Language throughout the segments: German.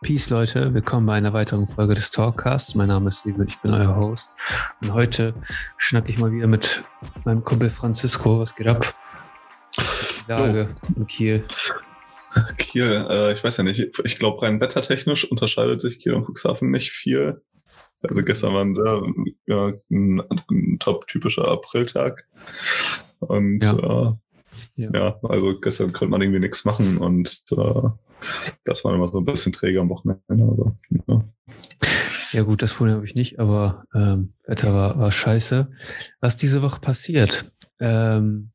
Peace, Leute. Willkommen bei einer weiteren Folge des Talkcasts. Mein Name ist Liebe, ich bin euer Host. Und heute schnacke ich mal wieder mit meinem Kumpel Francisco. Was geht ab? Die Lage in Kiel. Kiel, äh, ich weiß ja nicht. Ich glaube, rein wettertechnisch unterscheidet sich Kiel und Cuxhaven nicht viel. Also gestern war ein sehr ja, ein, ein top-typischer Apriltag. Und ja. Äh, ja. ja. also gestern konnte man irgendwie nichts machen und äh, das war immer so ein bisschen träger am Wochenende. Also, ja. ja. gut, das Problem habe ich nicht, aber ähm, Wetter war, war scheiße. Was diese Woche passiert? Ähm,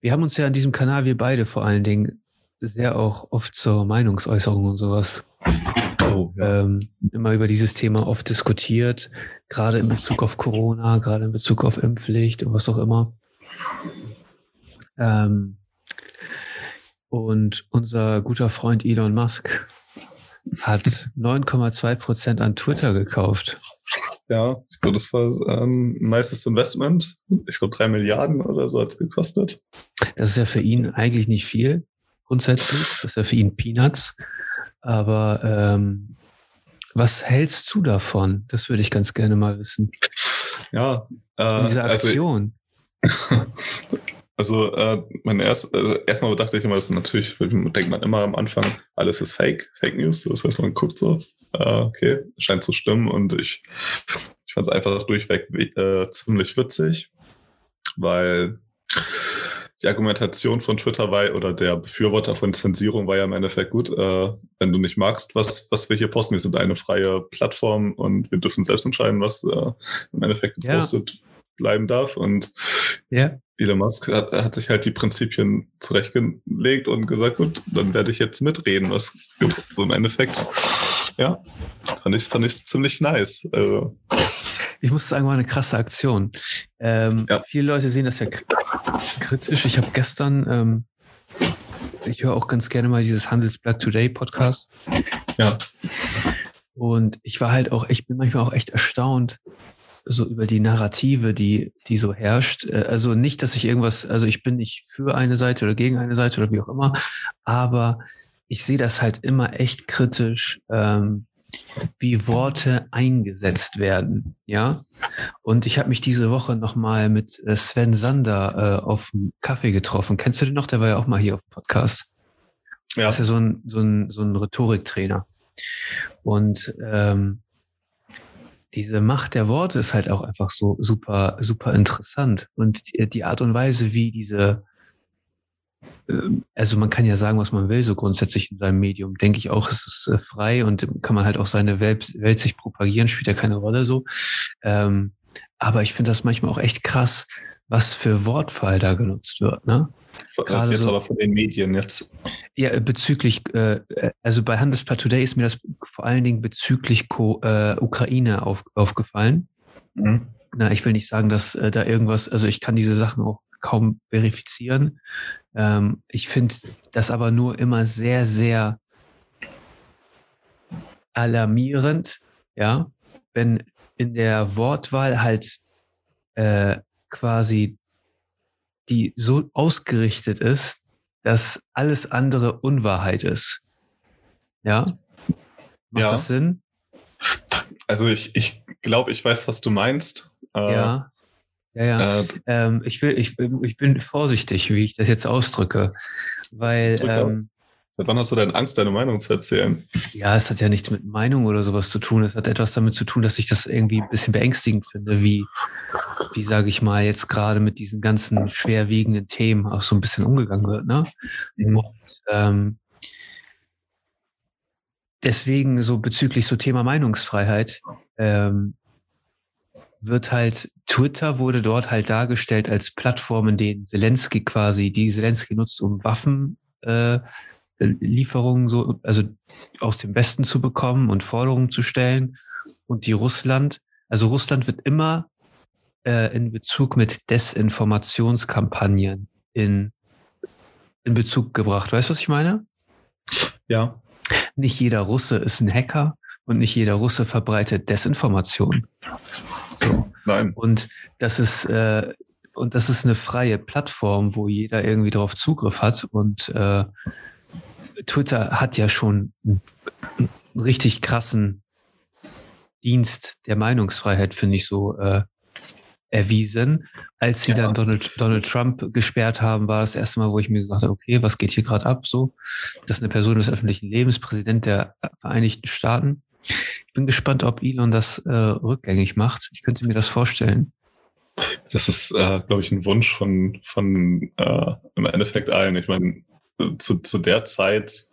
wir haben uns ja an diesem Kanal, wir beide vor allen Dingen, sehr auch oft zur Meinungsäußerung und sowas oh, ja. ähm, immer über dieses Thema oft diskutiert, gerade in Bezug auf Corona, gerade in Bezug auf Impfpflicht und was auch immer. Ähm, und unser guter Freund Elon Musk hat 9,2 Prozent an Twitter gekauft. Ja, ich glaube, das war ähm, ein nices Investment. Ich glaube, drei Milliarden oder so hat es gekostet. Das ist ja für ihn eigentlich nicht viel, grundsätzlich. Das ist ja für ihn Peanuts. Aber ähm, was hältst du davon? Das würde ich ganz gerne mal wissen. Ja, äh, diese also Aktion. Also, Also, äh, meine erst, also erstmal dachte ich immer, das ist natürlich, denkt man immer am Anfang, alles ist Fake, Fake News. Das heißt, man guckt so, äh, okay, scheint zu stimmen und ich, ich fand es einfach durchweg äh, ziemlich witzig, weil die Argumentation von Twitter war, oder der Befürworter von Zensierung war ja im Endeffekt gut, äh, wenn du nicht magst, was, was wir hier posten, wir sind eine freie Plattform und wir dürfen selbst entscheiden, was äh, im Endeffekt gepostet ja. bleiben darf. Und ja. Elon Musk hat, hat, sich halt die Prinzipien zurechtgelegt und gesagt, gut, dann werde ich jetzt mitreden, was so im Endeffekt, ja, fand ich, fand ich ziemlich nice. Also, ich muss sagen, war eine krasse Aktion. Ähm, ja. Viele Leute sehen das ja kritisch. Ich habe gestern, ähm, ich höre auch ganz gerne mal dieses Handelsblatt Today Podcast. Ja. Und ich war halt auch, ich bin manchmal auch echt erstaunt, so über die Narrative, die, die so herrscht. Äh, also nicht, dass ich irgendwas, also ich bin nicht für eine Seite oder gegen eine Seite oder wie auch immer, aber ich sehe das halt immer echt kritisch, ähm, wie Worte eingesetzt werden, ja. Und ich habe mich diese Woche nochmal mit äh, Sven Sander äh, auf dem Kaffee getroffen. Kennst du den noch? Der war ja auch mal hier auf dem Podcast. Ja. Das ist ja so ein, so ein, so ein Rhetoriktrainer. Und ähm, diese Macht der Worte ist halt auch einfach so super, super interessant. Und die, die Art und Weise, wie diese, ähm, also man kann ja sagen, was man will, so grundsätzlich in seinem Medium, denke ich auch, es ist äh, frei und kann man halt auch seine Welt, Welt sich propagieren, spielt ja keine Rolle so. Ähm, aber ich finde das manchmal auch echt krass, was für Wortfall da genutzt wird. Ne? Gerade jetzt so, aber von den Medien jetzt. Ja, bezüglich, äh, also bei Handelsblatt Today ist mir das vor allen Dingen bezüglich Co äh, Ukraine auf, aufgefallen. Mhm. Na, ich will nicht sagen, dass äh, da irgendwas, also ich kann diese Sachen auch kaum verifizieren. Ähm, ich finde das aber nur immer sehr, sehr alarmierend, ja, wenn in der Wortwahl halt äh, quasi die so ausgerichtet ist, dass alles andere Unwahrheit ist. Ja? Macht ja. das Sinn? Also ich, ich glaube, ich weiß, was du meinst. Äh, ja. Ja, ja. Äh, ähm, ich, will, ich, ich bin vorsichtig, wie ich das jetzt ausdrücke. Weil ähm, Seit wann hast du denn Angst, deine Meinung zu erzählen? Ja, es hat ja nichts mit Meinung oder sowas zu tun. Es hat etwas damit zu tun, dass ich das irgendwie ein bisschen beängstigend finde, wie, wie sage ich mal, jetzt gerade mit diesen ganzen schwerwiegenden Themen auch so ein bisschen umgegangen wird. Ne? Mhm. Und ähm, deswegen so bezüglich so Thema Meinungsfreiheit ähm, wird halt Twitter wurde dort halt dargestellt als Plattform, in denen Zelensky quasi, die Zelensky nutzt, um Waffen äh, Lieferungen so, also aus dem Westen zu bekommen und Forderungen zu stellen. Und die Russland, also Russland wird immer äh, in Bezug mit Desinformationskampagnen in, in Bezug gebracht. Weißt du, was ich meine? Ja. Nicht jeder Russe ist ein Hacker und nicht jeder Russe verbreitet Desinformation. So. Nein. Und das ist, äh, und das ist eine freie Plattform, wo jeder irgendwie darauf Zugriff hat und äh, Twitter hat ja schon einen richtig krassen Dienst der Meinungsfreiheit, finde ich so, äh, erwiesen. Als sie ja. dann Donald, Donald Trump gesperrt haben, war das erste Mal, wo ich mir gesagt habe, okay, was geht hier gerade ab? So, das ist eine Person des öffentlichen Lebens, Präsident der Vereinigten Staaten. Ich bin gespannt, ob Elon das äh, rückgängig macht. Ich könnte mir das vorstellen. Das ist, äh, glaube ich, ein Wunsch von, von äh, im Endeffekt allen. Ich meine, zu, zu der Zeit,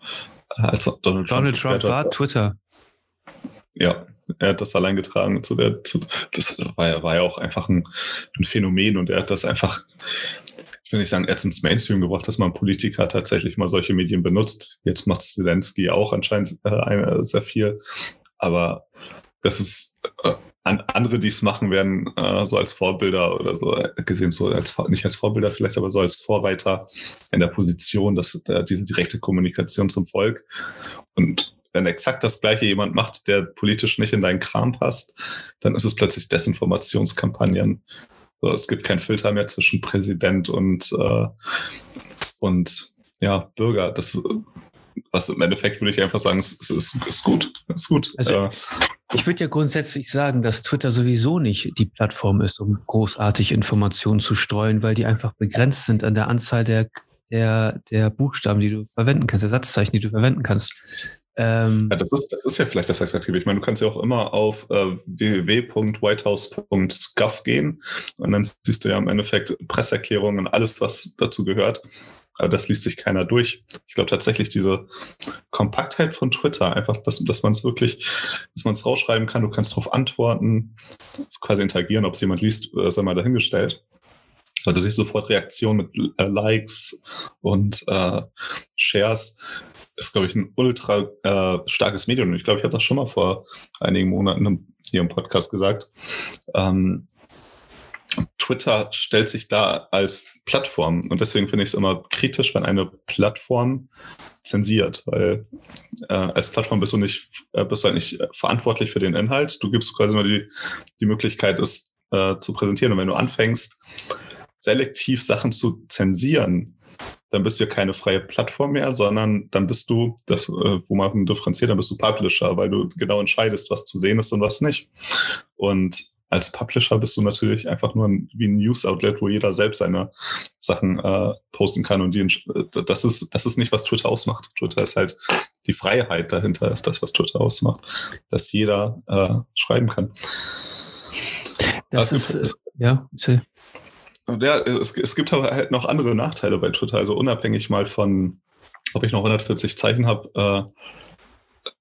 als Donald Trump, Donald Trump war hat, Twitter. Ja, er hat das allein getragen. Zu der, zu, das war, war ja auch einfach ein, ein Phänomen und er hat das einfach, ich will nicht sagen, erst ins Mainstream gebracht, dass man Politiker tatsächlich mal solche Medien benutzt. Jetzt macht Zelensky auch anscheinend äh, sehr viel. Aber das ist äh, andere, die es machen, werden äh, so als Vorbilder oder so äh, gesehen, so als nicht als Vorbilder vielleicht, aber so als Vorreiter in der Position, dass äh, diese direkte Kommunikation zum Volk und wenn exakt das gleiche jemand macht, der politisch nicht in deinen Kram passt, dann ist es plötzlich Desinformationskampagnen. So, es gibt keinen Filter mehr zwischen Präsident und, äh, und ja, Bürger. Das, was im Endeffekt würde ich einfach sagen, es ist, ist, ist gut. Ist gut. Also, äh, ich würde ja grundsätzlich sagen, dass Twitter sowieso nicht die Plattform ist, um großartig Informationen zu streuen, weil die einfach begrenzt sind an der Anzahl der, der, der Buchstaben, die du verwenden kannst, der Satzzeichen, die du verwenden kannst. Ähm, ja, das ist, das ist ja vielleicht das Attraktive. Ich meine, du kannst ja auch immer auf äh, www.whitehouse.gov gehen und dann siehst du ja im Endeffekt Presseerklärungen und alles, was dazu gehört. Aber das liest sich keiner durch. Ich glaube tatsächlich diese Kompaktheit von Twitter, einfach, dass, dass man es wirklich, dass man es rausschreiben kann, du kannst darauf antworten, quasi interagieren, ob es jemand liest, äh, sei mal dahingestellt. Aber du siehst sofort Reaktionen mit äh, Likes und äh, Shares ist, glaube ich, ein ultra äh, starkes Medium. Ich glaube, ich habe das schon mal vor einigen Monaten hier im Podcast gesagt. Ähm, Twitter stellt sich da als Plattform und deswegen finde ich es immer kritisch, wenn eine Plattform zensiert, weil äh, als Plattform bist du nicht, äh, bist halt nicht verantwortlich für den Inhalt. Du gibst quasi nur die, die Möglichkeit, es äh, zu präsentieren. Und wenn du anfängst, selektiv Sachen zu zensieren, dann bist du ja keine freie Plattform mehr, sondern dann bist du, das, äh, wo man differenziert, dann bist du Publisher, weil du genau entscheidest, was zu sehen ist und was nicht. Und als Publisher bist du natürlich einfach nur ein, wie ein News-Outlet, wo jeder selbst seine Sachen äh, posten kann. Und die, äh, das ist, das ist nicht, was Twitter ausmacht. Twitter ist halt die Freiheit dahinter, ist das, was Twitter ausmacht, dass jeder äh, schreiben kann. Das also, ist, es, ja, chill. Ja, es, es gibt aber halt noch andere Nachteile bei Twitter. Also unabhängig mal von, ob ich noch 140 Zeichen habe, äh,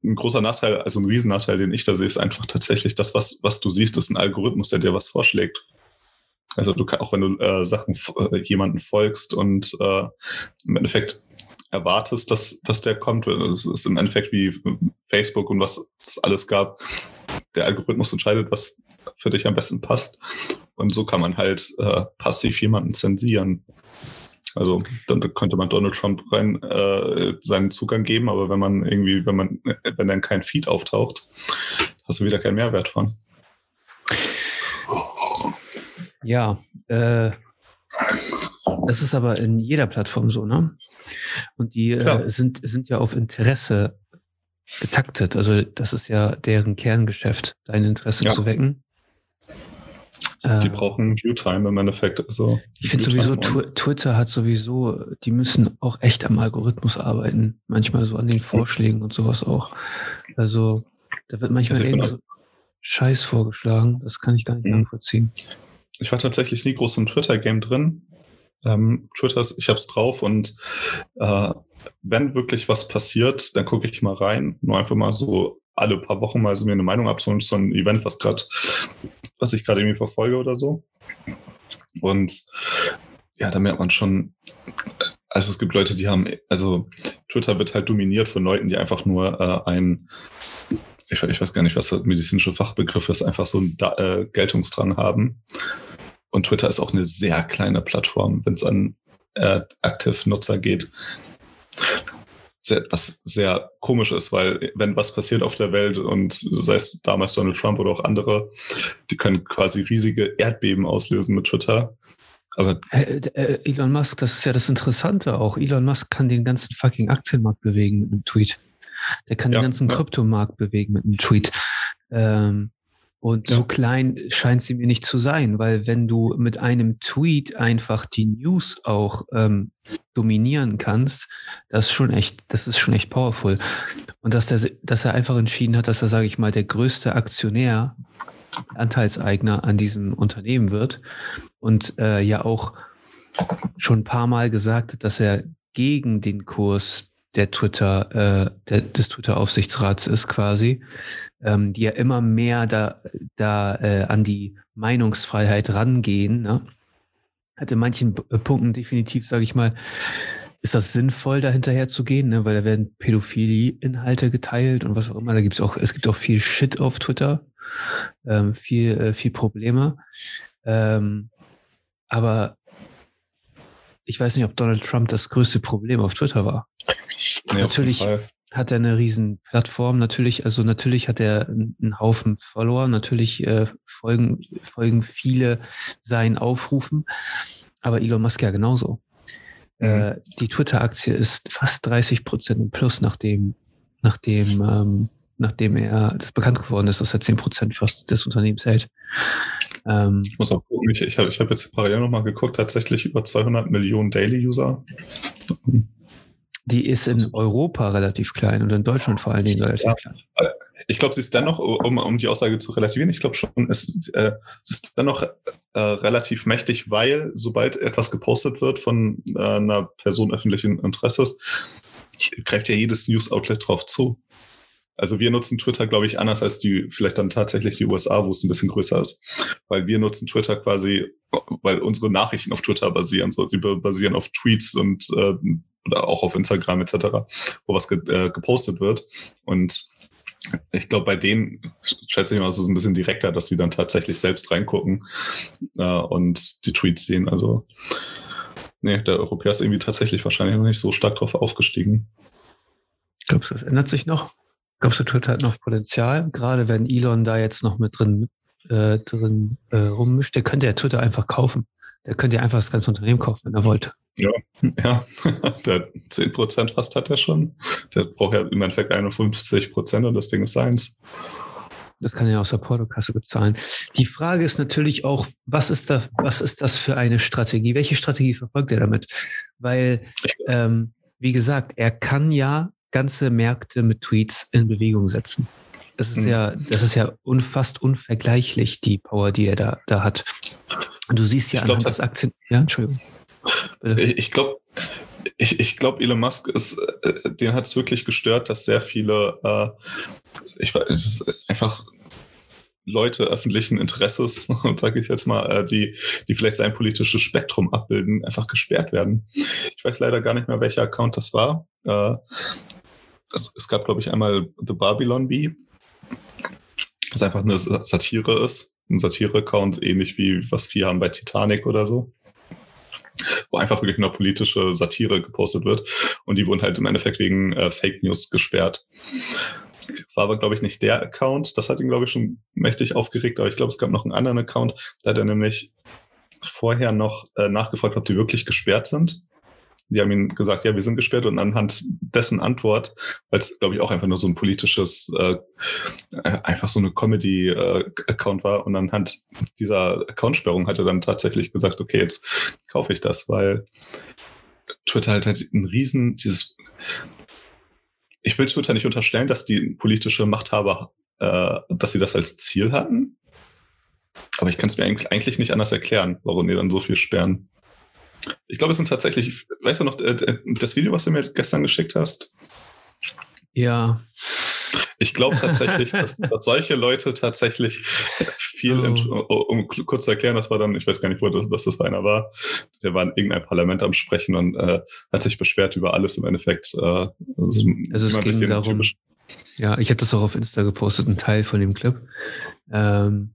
ein großer Nachteil, also ein Riesennachteil, den ich da sehe, ist einfach tatsächlich das, was, was du siehst, ist ein Algorithmus, der dir was vorschlägt. Also du auch wenn du äh, Sachen äh, jemanden folgst und äh, im Endeffekt erwartest, dass, dass der kommt, es ist im Endeffekt wie Facebook und was es alles gab. Der Algorithmus entscheidet, was für dich am besten passt. Und so kann man halt äh, passiv jemanden zensieren. Also dann könnte man Donald Trump rein äh, seinen Zugang geben, aber wenn man irgendwie, wenn man, wenn dann kein Feed auftaucht, hast du wieder keinen Mehrwert von. Ja, äh, das ist aber in jeder Plattform so, ne? Und die äh, sind, sind ja auf Interesse getaktet. Also das ist ja deren Kerngeschäft, dein Interesse ja. zu wecken. Die äh, brauchen Viewtime im Endeffekt. Also ich finde sowieso, Twitter hat sowieso, die müssen auch echt am Algorithmus arbeiten. Manchmal so an den Vorschlägen und sowas auch. Also da wird manchmal also irgendwie so Scheiß vorgeschlagen. Das kann ich gar nicht mhm. nachvollziehen. Ich war tatsächlich nie groß im Twitter-Game drin. Ähm, Twitter, ich habe es drauf und äh, wenn wirklich was passiert, dann gucke ich mal rein. Nur einfach mal so alle paar Wochen mal so mir eine Meinung abzuholen, so ein Event, was gerade, was ich gerade irgendwie verfolge oder so. Und ja, da merkt man schon, also es gibt Leute, die haben, also Twitter wird halt dominiert von Leuten, die einfach nur äh, ein, ich, ich, weiß gar nicht, was der medizinische Fachbegriff ist, einfach so einen da äh, Geltungsdrang haben. Und Twitter ist auch eine sehr kleine Plattform, wenn es an äh, Aktiv-Nutzer geht sehr, was sehr komisch ist, weil wenn was passiert auf der Welt und sei es damals Donald Trump oder auch andere, die können quasi riesige Erdbeben auslösen mit Twitter. Aber äh, äh, Elon Musk, das ist ja das Interessante auch. Elon Musk kann den ganzen fucking Aktienmarkt bewegen mit einem Tweet. Der kann ja, den ganzen ja. Kryptomarkt bewegen mit einem Tweet. Ähm, und ja. so klein scheint sie mir nicht zu sein, weil wenn du mit einem Tweet einfach die News auch ähm, dominieren kannst, das ist schon echt, das ist schon echt powerful. Und dass, der, dass er einfach entschieden hat, dass er, sage ich mal, der größte Aktionär, Anteilseigner an diesem Unternehmen wird und äh, ja auch schon ein paar Mal gesagt hat, dass er gegen den Kurs der Twitter, äh, der, des Twitter-Aufsichtsrats ist quasi ähm, die ja immer mehr da, da äh, an die Meinungsfreiheit rangehen. Ne? Hat in manchen äh, Punkten definitiv, sage ich mal, ist das sinnvoll, da hinterher zu gehen, ne? weil da werden Pädophilie-Inhalte geteilt und was auch immer. Da gibt's auch, es gibt auch viel Shit auf Twitter, ähm, viel, äh, viel Probleme. Ähm, aber ich weiß nicht, ob Donald Trump das größte Problem auf Twitter war. Nee, Natürlich hat er eine riesen Plattform. Natürlich, also natürlich hat er einen Haufen Follower. Natürlich äh, folgen, folgen viele seinen Aufrufen. Aber Elon Musk ja genauso. Mhm. Äh, die Twitter-Aktie ist fast 30 Prozent im Plus, nachdem, nachdem, ähm, nachdem er das bekannt geworden ist, dass er 10 Prozent fast des Unternehmens hält. Ähm, ich muss auch gucken, ich, ich habe ich hab jetzt parallel nochmal geguckt, tatsächlich über 200 Millionen Daily-User. Die ist in Europa relativ klein und in Deutschland vor allen Dingen relativ ja. klein. Ich glaube, sie ist dennoch, um, um die Aussage zu relativieren, ich glaube schon, es, äh, es ist dennoch äh, relativ mächtig, weil sobald etwas gepostet wird von äh, einer Person öffentlichen Interesses, greift ja jedes News-Outlet drauf zu. Also wir nutzen Twitter, glaube ich, anders als die, vielleicht dann tatsächlich die USA, wo es ein bisschen größer ist. Weil wir nutzen Twitter quasi, weil unsere Nachrichten auf Twitter basieren, so, die basieren auf Tweets und äh, oder auch auf Instagram etc., wo was ge äh, gepostet wird. Und ich glaube, bei denen schätze ich mal, ist es ein bisschen direkter, dass sie dann tatsächlich selbst reingucken äh, und die Tweets sehen. Also, nee, der Europäer ist irgendwie tatsächlich wahrscheinlich noch nicht so stark drauf aufgestiegen. Glaubst du, das ändert sich noch? Glaubst du, Twitter hat noch Potenzial? Gerade wenn Elon da jetzt noch mit drin, äh, drin äh, rummischt, der könnte ja Twitter einfach kaufen. Der könnte ja einfach das ganze Unternehmen kaufen, wenn er wollte. Ja, ja. Der 10 Prozent fast hat er schon. Der braucht ja im Endeffekt 51 Prozent und das Ding ist seins. Das kann er ja aus der Portokasse bezahlen. Die Frage ist natürlich auch, was ist da, was ist das für eine Strategie? Welche Strategie verfolgt er damit? Weil, ähm, wie gesagt, er kann ja ganze Märkte mit Tweets in Bewegung setzen. Das ist mhm. ja, das ist ja unfast unvergleichlich, die Power, die er da, da hat. Du siehst ja ich anhand glaub, des Aktien. Ja, Entschuldigung. Bitte. Ich glaube, ich, ich glaube, Elon Musk ist, äh, den hat es wirklich gestört, dass sehr viele, äh, ich weiß, einfach Leute öffentlichen Interesses, sage ich jetzt mal, äh, die, die vielleicht sein politisches Spektrum abbilden, einfach gesperrt werden. Ich weiß leider gar nicht mehr, welcher Account das war. Äh, es, es gab, glaube ich, einmal The Babylon Bee, was einfach eine Satire ist. Ein Satire-Account, ähnlich wie was wir haben bei Titanic oder so wo einfach wirklich nur politische Satire gepostet wird. Und die wurden halt im Endeffekt wegen äh, Fake News gesperrt. Das war aber, glaube ich, nicht der Account. Das hat ihn, glaube ich, schon mächtig aufgeregt. Aber ich glaube, es gab noch einen anderen Account, da hat er nämlich vorher noch äh, nachgefragt, ob die wirklich gesperrt sind. Die haben ihm gesagt, ja, wir sind gesperrt und anhand dessen Antwort, weil es, glaube ich, auch einfach nur so ein politisches, äh, äh einfach so eine Comedy-Account äh, war und anhand dieser Accountsperrung hat er dann tatsächlich gesagt, okay, jetzt kaufe ich das, weil Twitter halt, halt ein riesen, dieses, ich will Twitter nicht unterstellen, dass die politische Machthaber, äh, dass sie das als Ziel hatten, aber ich kann es mir eigentlich nicht anders erklären, warum die dann so viel sperren. Ich glaube, es sind tatsächlich, weißt du noch, äh, das Video, was du mir gestern geschickt hast? Ja. Ich glaube tatsächlich, dass, dass, solche Leute tatsächlich viel, oh. um kurz zu erklären, das war dann, ich weiß gar nicht, wo das, was das für einer war, der war in irgendeinem Parlament am Sprechen und äh, hat sich beschwert über alles im Endeffekt. Äh, also, also es ging darum, ja, ich habe das auch auf Insta gepostet, ein Teil von dem Clip. Ähm,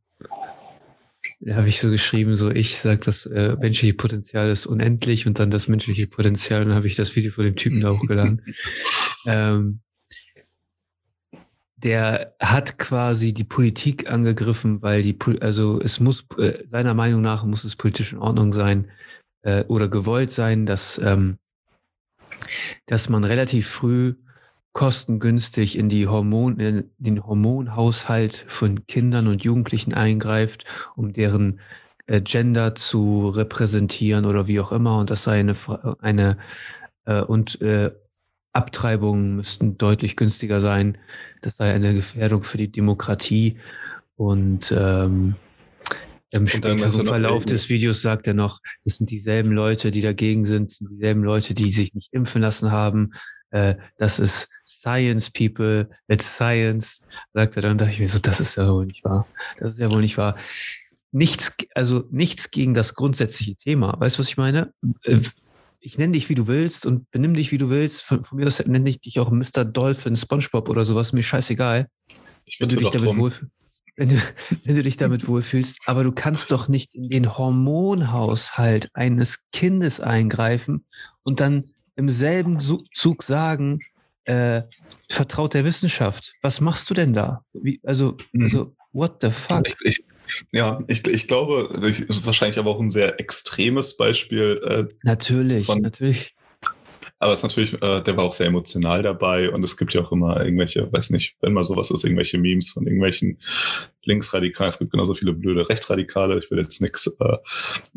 habe ich so geschrieben, so ich sage, das äh, menschliche Potenzial ist unendlich und dann das menschliche Potenzial, und dann habe ich das Video von dem Typen da hochgeladen. ähm, der hat quasi die Politik angegriffen, weil die, also es muss, äh, seiner Meinung nach muss es politisch in Ordnung sein äh, oder gewollt sein, dass, ähm, dass man relativ früh kostengünstig in die Hormon, in den Hormonhaushalt von Kindern und Jugendlichen eingreift, um deren äh, Gender zu repräsentieren oder wie auch immer. Und das sei eine, eine äh, und äh, Abtreibungen müssten deutlich günstiger sein. Das sei eine Gefährdung für die Demokratie. Und ähm, im späteren Verlauf des Videos sagt er noch, das sind dieselben Leute, die dagegen sind, sind dieselben Leute, die sich nicht impfen lassen haben. Äh, das ist Science, People, it's Science, sagt er dann. dachte ich mir so, das ist ja wohl nicht wahr. Das ist ja wohl nicht wahr. Nichts, also nichts gegen das grundsätzliche Thema. Weißt du, was ich meine? Äh, ich nenne dich, wie du willst und benimm dich, wie du willst. Von, von mir aus nenne ich dich auch Mr. Dolphin, SpongeBob oder sowas. Mir scheißegal. Ich bin du dich damit wohlfühlst wenn du, wenn du dich damit wohlfühlst. Aber du kannst doch nicht in den Hormonhaushalt eines Kindes eingreifen und dann im selben Zug sagen, äh, vertraut der Wissenschaft. Was machst du denn da? Wie, also, mhm. also, what the fuck? Ich, ich, ja, ich, ich glaube, wahrscheinlich aber auch ein sehr extremes Beispiel. Äh, natürlich, von, natürlich. Aber es ist natürlich, äh, der war auch sehr emotional dabei und es gibt ja auch immer irgendwelche, weiß nicht, wenn mal sowas ist, irgendwelche Memes von irgendwelchen Linksradikalen. Es gibt genauso viele blöde Rechtsradikale. Ich will jetzt nichts, äh,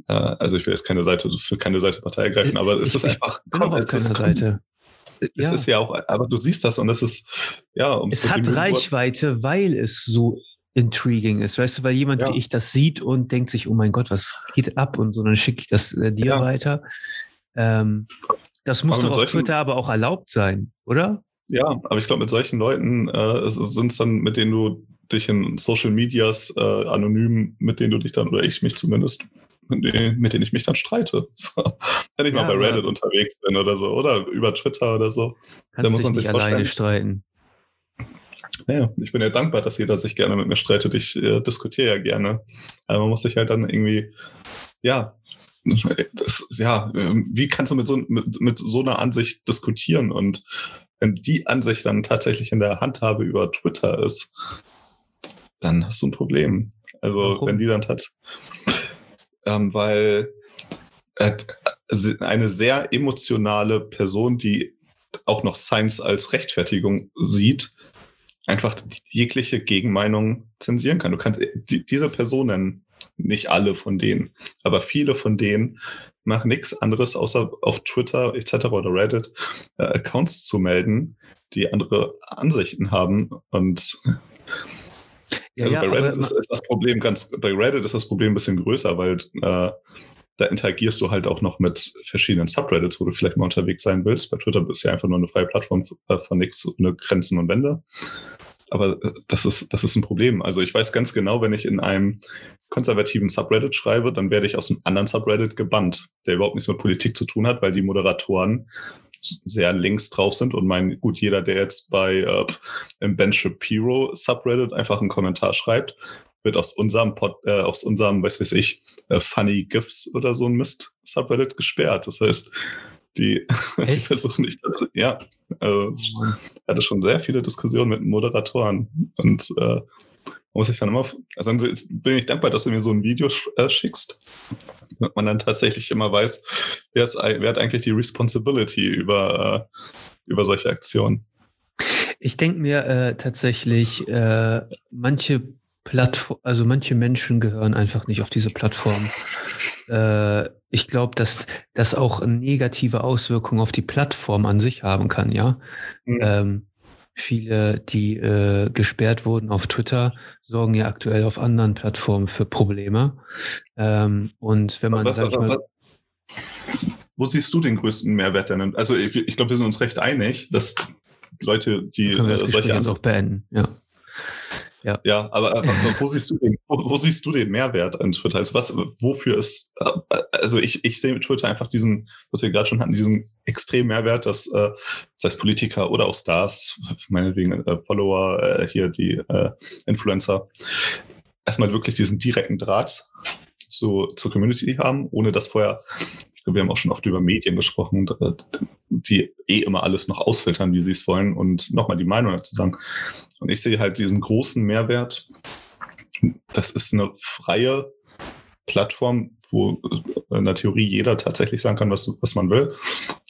äh, also ich will jetzt keine Seite für keine Seite Partei ergreifen, aber es ist einfach komm, es ist, Seite. Es ja. ist ja auch, aber du siehst das und es ist, ja, um es hat Reichweite, weil es so intriguing ist, weißt du, weil jemand ja. wie ich das sieht und denkt sich, oh mein Gott, was geht ab und so, dann schicke ich das äh, dir ja. weiter. Ähm, das muss doch auf Twitter aber auch erlaubt sein, oder? Ja, aber ich glaube, mit solchen Leuten äh, sind es dann, mit denen du dich in Social Medias äh, anonym, mit denen du dich dann, oder ich mich zumindest, mit denen, mit denen ich mich dann streite. So. Wenn ich ja, mal bei Reddit unterwegs bin oder so, oder über Twitter oder so. Kannst dann muss man sich nicht alleine streiten. Naja, ich bin ja dankbar, dass jeder sich gerne mit mir streitet. Ich äh, diskutiere ja gerne. Aber man muss sich halt dann irgendwie, ja, das, ja, ähm, wie kannst du mit so, mit, mit so einer Ansicht diskutieren? Und wenn die Ansicht dann tatsächlich in der Handhabe über Twitter ist, dann hast du ein Problem. Also Warum? wenn die dann hat, ähm, weil äh, eine sehr emotionale Person, die auch noch Science als Rechtfertigung sieht, einfach jegliche Gegenmeinung zensieren kann. Du kannst die, diese Personen nicht alle von denen, aber viele von denen machen nichts anderes, außer auf Twitter etc. oder Reddit äh, Accounts zu melden, die andere Ansichten haben. Und ja, also ja, bei Reddit ist, ist, das Problem ganz, bei Reddit ist das Problem ein bisschen größer, weil äh, da interagierst du halt auch noch mit verschiedenen Subreddits, wo du vielleicht mal unterwegs sein willst. Bei Twitter ist ja einfach nur eine freie Plattform äh, von nichts, ohne Grenzen und Wände. Aber äh, das ist, das ist ein Problem. Also ich weiß ganz genau, wenn ich in einem konservativen Subreddit schreibe, dann werde ich aus einem anderen Subreddit gebannt, der überhaupt nichts mit Politik zu tun hat, weil die Moderatoren sehr links drauf sind und mein, gut, jeder, der jetzt bei äh, im Ben Shapiro Subreddit einfach einen Kommentar schreibt, wird aus unserem Pod, äh, aus unserem, weiß weiß ich, äh, Funny GIFs oder so ein Mist Subreddit gesperrt. Das heißt, die, die versuchen nicht dazu. Ja, also ich oh hatte schon sehr viele Diskussionen mit Moderatoren und äh, muss ich dann immer, also dann bin ich dankbar, dass du mir so ein Video äh, schickst, damit man dann tatsächlich immer weiß, wer, ist, wer hat eigentlich die Responsibility über, äh, über solche Aktionen. Ich denke mir äh, tatsächlich, äh, manche Plattform, also manche Menschen gehören einfach nicht auf diese Plattform. Äh, ich glaube, dass das auch negative Auswirkungen auf die Plattform an sich haben kann, ja. Mhm. Ähm, viele, die äh, gesperrt wurden auf Twitter, sorgen ja aktuell auf anderen Plattformen für Probleme. Ähm, und wenn man, was, sag ich mal, wo siehst du den größten Mehrwert denn? Also ich, ich glaube, wir sind uns recht einig, dass Leute, die äh, solche jetzt auch beenden, ja. Ja, ja aber, wo, siehst du den, wo, wo, siehst du den Mehrwert an Twitter? Also was, wofür ist, also ich, ich sehe mit Twitter einfach diesen, was wir gerade schon hatten, diesen extremen Mehrwert, dass, äh, sei es Politiker oder auch Stars, meinetwegen äh, Follower, äh, hier die äh, Influencer, erstmal wirklich diesen direkten Draht zu, zur Community haben, ohne dass vorher wir haben auch schon oft über Medien gesprochen, die eh immer alles noch ausfiltern, wie sie es wollen und nochmal die Meinung dazu sagen. Und ich sehe halt diesen großen Mehrwert. Das ist eine freie Plattform, wo in der Theorie jeder tatsächlich sagen kann, was, was man will.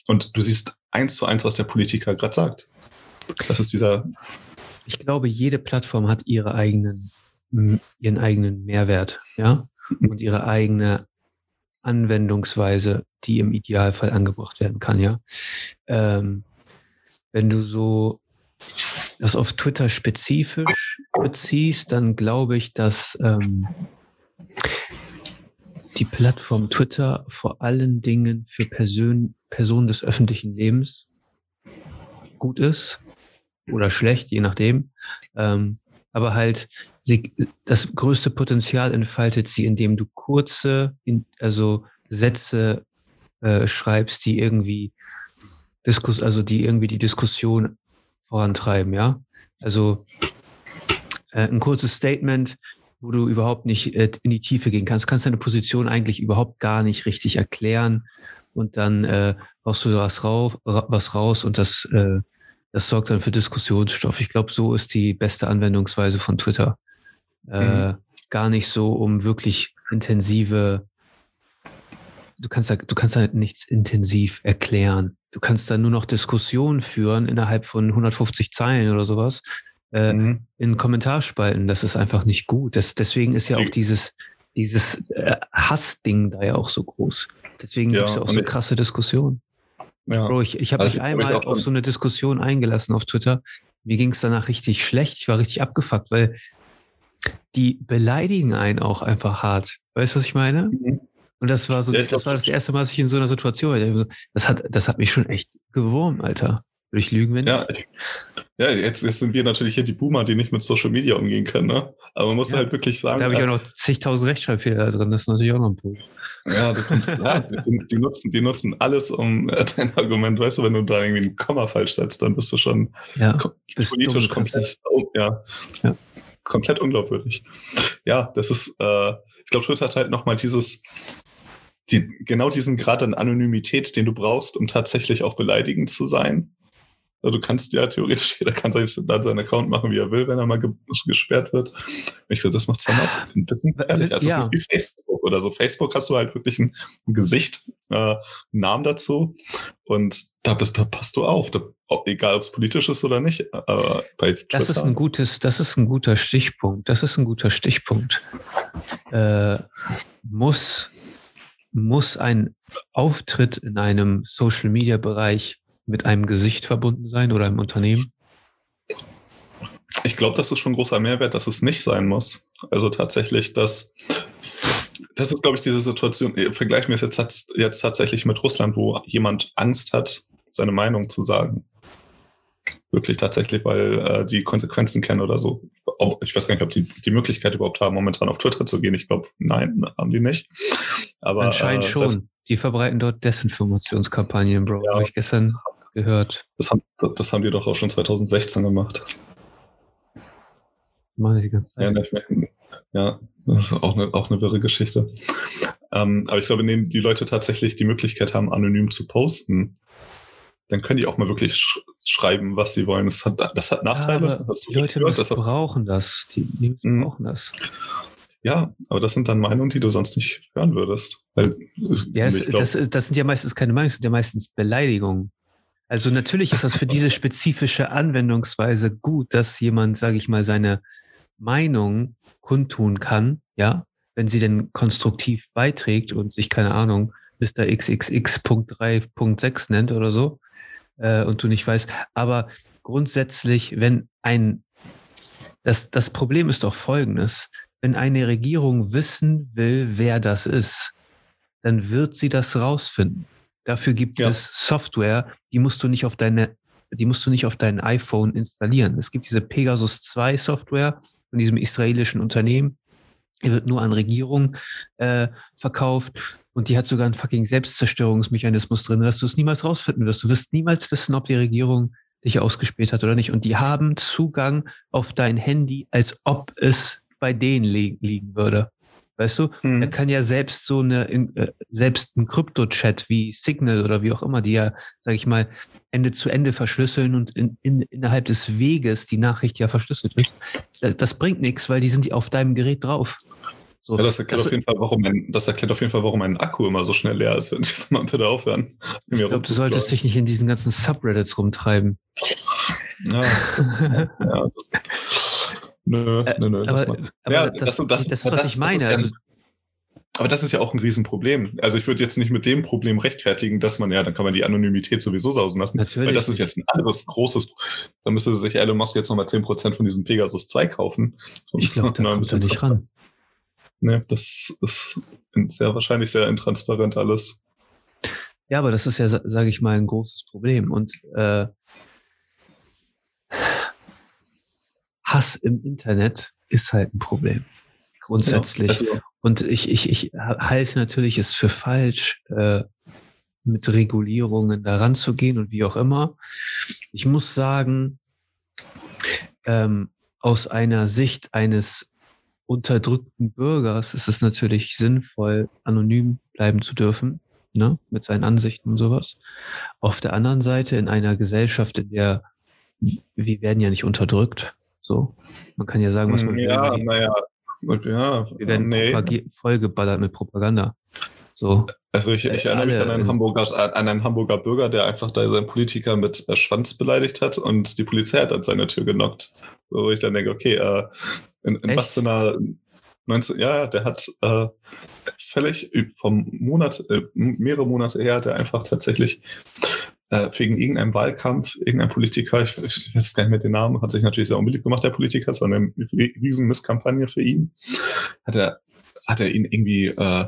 Und du siehst eins zu eins, was der Politiker gerade sagt. Das ist dieser. Ich glaube, jede Plattform hat ihre eigenen, ihren eigenen Mehrwert, ja, mhm. und ihre eigene Anwendungsweise, die im Idealfall angebracht werden kann, ja. Ähm, wenn du so das auf Twitter spezifisch beziehst, dann glaube ich, dass ähm, die Plattform Twitter vor allen Dingen für Person, Personen des öffentlichen Lebens gut ist oder schlecht, je nachdem. Ähm, aber halt sie, das größte Potenzial entfaltet sie, indem du kurze, also Sätze äh, schreibst, die irgendwie Diskus, also die irgendwie die Diskussion vorantreiben, ja. Also äh, ein kurzes Statement, wo du überhaupt nicht äh, in die Tiefe gehen kannst. Du kannst deine Position eigentlich überhaupt gar nicht richtig erklären und dann äh, brauchst du was, rauf, was raus und das, äh, das sorgt dann für Diskussionsstoff. Ich glaube, so ist die beste Anwendungsweise von Twitter. Äh, mhm. Gar nicht so, um wirklich intensive du kannst da, du kannst halt nichts intensiv erklären. Du kannst da nur noch Diskussionen führen innerhalb von 150 Zeilen oder sowas äh, mhm. in Kommentarspalten. Das ist einfach nicht gut. Das, deswegen ist ja auch dieses, dieses äh, Hassding da ja auch so groß. Deswegen ja, gibt es ja auch so krasse Diskussionen. Ja. Bro, ich, ich habe also mich einmal auf so eine Diskussion eingelassen auf Twitter. Mir ging es danach richtig schlecht. Ich war richtig abgefuckt, weil die beleidigen einen auch einfach hart. Weißt du, was ich meine? Mhm. Und das war so, ja, das war das erste Mal, dass ich in so einer Situation war. Das hat, das hat mich schon echt gewurmt, Alter. Würde ich lügen, wenn ja, ich, ja jetzt, jetzt sind wir natürlich hier die Boomer, die nicht mit Social Media umgehen können, ne? Aber man muss ja, halt wirklich sagen. Da habe ich auch noch zigtausend Rechtschreibfehler drin, das ist natürlich auch noch ein Punkt. Ja, kommst, ja die, die, nutzen, die nutzen alles um äh, dein Argument, weißt du, wenn du da irgendwie ein Komma falsch setzt, dann bist du schon ja, politisch komplett, ja, ja, komplett unglaubwürdig. Ja, das ist, äh, ich glaube, Twitter hat halt nochmal dieses, die, genau diesen Grad an Anonymität, den du brauchst, um tatsächlich auch beleidigend zu sein. Also du kannst ja theoretisch, jeder kann da seinen Account machen, wie er will, wenn er mal ge gesperrt wird. Ich glaube, das macht es dann auch ein bisschen ehrlich. Also ja. ist nicht wie Facebook oder so. Facebook hast du halt wirklich ein, ein Gesicht, äh, einen Namen dazu und da, bist, da passt du auf. Da, egal, ob es politisch ist oder nicht. Äh, das ist ein gutes, das ist ein guter Stichpunkt. Das ist ein guter Stichpunkt. Äh, muss muss ein Auftritt in einem Social-Media-Bereich mit einem Gesicht verbunden sein oder einem Unternehmen? Ich glaube, das ist schon ein großer Mehrwert, dass es nicht sein muss. Also tatsächlich, dass das ist, glaube ich, diese Situation, vergleichen wir es jetzt, jetzt tatsächlich mit Russland, wo jemand Angst hat, seine Meinung zu sagen. Wirklich tatsächlich, weil äh, die Konsequenzen kennen oder so. Ob, ich weiß gar nicht, ob die die Möglichkeit überhaupt haben, momentan auf Twitter zu gehen. Ich glaube, nein, haben die nicht. Aber, Anscheinend äh, schon. die verbreiten dort Desinformationskampagnen, Bro. Ja, Habe ich gestern gehört. Das haben, das haben die doch auch schon 2016 gemacht. Machen die ganze Zeit. Ja, ja, das ist auch eine, auch eine wirre Geschichte. Ähm, aber ich glaube, wenn die Leute tatsächlich die Möglichkeit haben, anonym zu posten, dann können die auch mal wirklich schreiben, was sie wollen. Das hat, das hat Nachteile. Ja, die Leute gehört, das brauchen das. Die, die mhm. brauchen das. Ja, aber das sind dann Meinungen, die du sonst nicht hören würdest. Weil, ja, es, glaub, das, das, sind ja meistens keine Meinungen, das sind ja meistens Beleidigungen. Also natürlich ist das für diese spezifische Anwendungsweise gut, dass jemand, sage ich mal, seine Meinung kundtun kann, ja, wenn sie denn konstruktiv beiträgt und sich, keine Ahnung, Mr. XXX.3.6 nennt oder so äh, und du nicht weißt. Aber grundsätzlich, wenn ein, das, das Problem ist doch folgendes, wenn eine Regierung wissen will, wer das ist, dann wird sie das rausfinden. Dafür gibt ja. es Software, die musst du nicht auf deine, die musst du nicht auf dein iPhone installieren. Es gibt diese Pegasus 2 Software von diesem israelischen Unternehmen. Die wird nur an Regierungen äh, verkauft und die hat sogar einen fucking Selbstzerstörungsmechanismus drin, dass du es niemals rausfinden wirst. Du wirst niemals wissen, ob die Regierung dich ausgespäht hat oder nicht. Und die haben Zugang auf dein Handy, als ob es bei denen li liegen würde. Weißt du, mhm. er kann ja selbst so eine, äh, selbst ein Krypto-Chat wie Signal oder wie auch immer, die ja, sag ich mal, Ende zu Ende verschlüsseln und in, in, innerhalb des Weges die Nachricht ja verschlüsselt ist. Das, das bringt nichts, weil die sind auf deinem Gerät drauf. So, ja, das erklärt, das, auf jeden Fall, warum ein, das erklärt auf jeden Fall, warum mein Akku immer so schnell leer ist, wenn ich mal bitte aufhören. Ich glaub, du solltest dich nicht in diesen ganzen Subreddits rumtreiben. Ja, ja das, nö, nö, nö. aber, das, aber ja, das, das, das, ist, was ich meine. ja, also, aber das ist ja auch ein Riesenproblem. Also ich würde jetzt nicht mit dem Problem rechtfertigen, dass man, ja, dann kann man die Anonymität sowieso sausen lassen. Natürlich Weil das ist jetzt ein anderes großes, da müsste sich Elon Musk jetzt nochmal 10% von diesem Pegasus 2 kaufen. ich glaube, da kommt er nicht ran. Ne, das ist sehr wahrscheinlich sehr intransparent alles. Ja, aber das ist ja, sage ich mal, ein großes Problem. Und äh, Hass im Internet ist halt ein Problem. Grundsätzlich. Ja, also, und ich, ich, ich halte natürlich es für falsch, äh, mit Regulierungen daran zu gehen und wie auch immer. Ich muss sagen, ähm, aus einer Sicht eines unterdrückten Bürgers ist es natürlich sinnvoll, anonym bleiben zu dürfen, ne, mit seinen Ansichten und sowas. Auf der anderen Seite in einer Gesellschaft, in der wir werden ja nicht unterdrückt, so. Man kann ja sagen, was man hm, ja, will. Naja, ja, wir werden nee. vollgeballert mit Propaganda. So. Also ich, ich erinnere mich an einen, Hamburger, an einen Hamburger Bürger, der einfach da seinen Politiker mit äh, Schwanz beleidigt hat und die Polizei hat an seine Tür genockt. So, wo ich dann denke, okay, äh, in, in was für einer 19, ja, der hat äh, völlig vom Monat, äh, mehrere Monate her, der einfach tatsächlich äh, wegen irgendeinem Wahlkampf, irgendein Politiker, ich, ich weiß gar nicht mehr den Namen, hat sich natürlich sehr unbeliebt gemacht, der Politiker, es war eine riesen Misskampagne für ihn, hat er hat er ihn irgendwie, äh,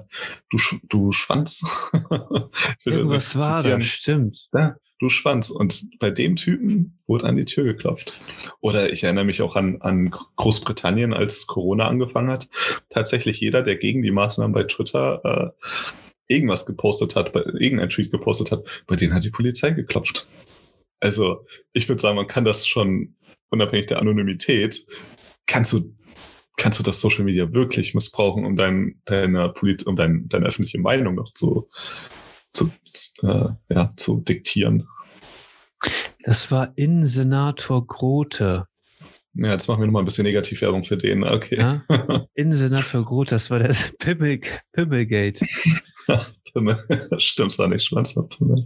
du, du Schwanz. Irgendwas war das, stimmt. Ja, du Schwanz. Und bei dem Typen wurde an die Tür geklopft. Oder ich erinnere mich auch an, an Großbritannien, als Corona angefangen hat. Tatsächlich jeder, der gegen die Maßnahmen bei Twitter äh, irgendwas gepostet hat, bei, irgendein Tweet gepostet hat, bei denen hat die Polizei geklopft. Also ich würde sagen, man kann das schon unabhängig der Anonymität, kannst du kannst du das Social Media wirklich missbrauchen, um dein, deine, Polit um dein, deine öffentliche Meinung noch zu, zu, äh, ja, zu diktieren. Das war Innensenator Grote. Ja, jetzt machen wir nochmal ein bisschen Negativwerbung für den. Okay. Ja? Innensenator Grote, das war das Pimmel, Pimmelgate. Pimmel. Stimmt, war nicht Schwanz, war Pimmel.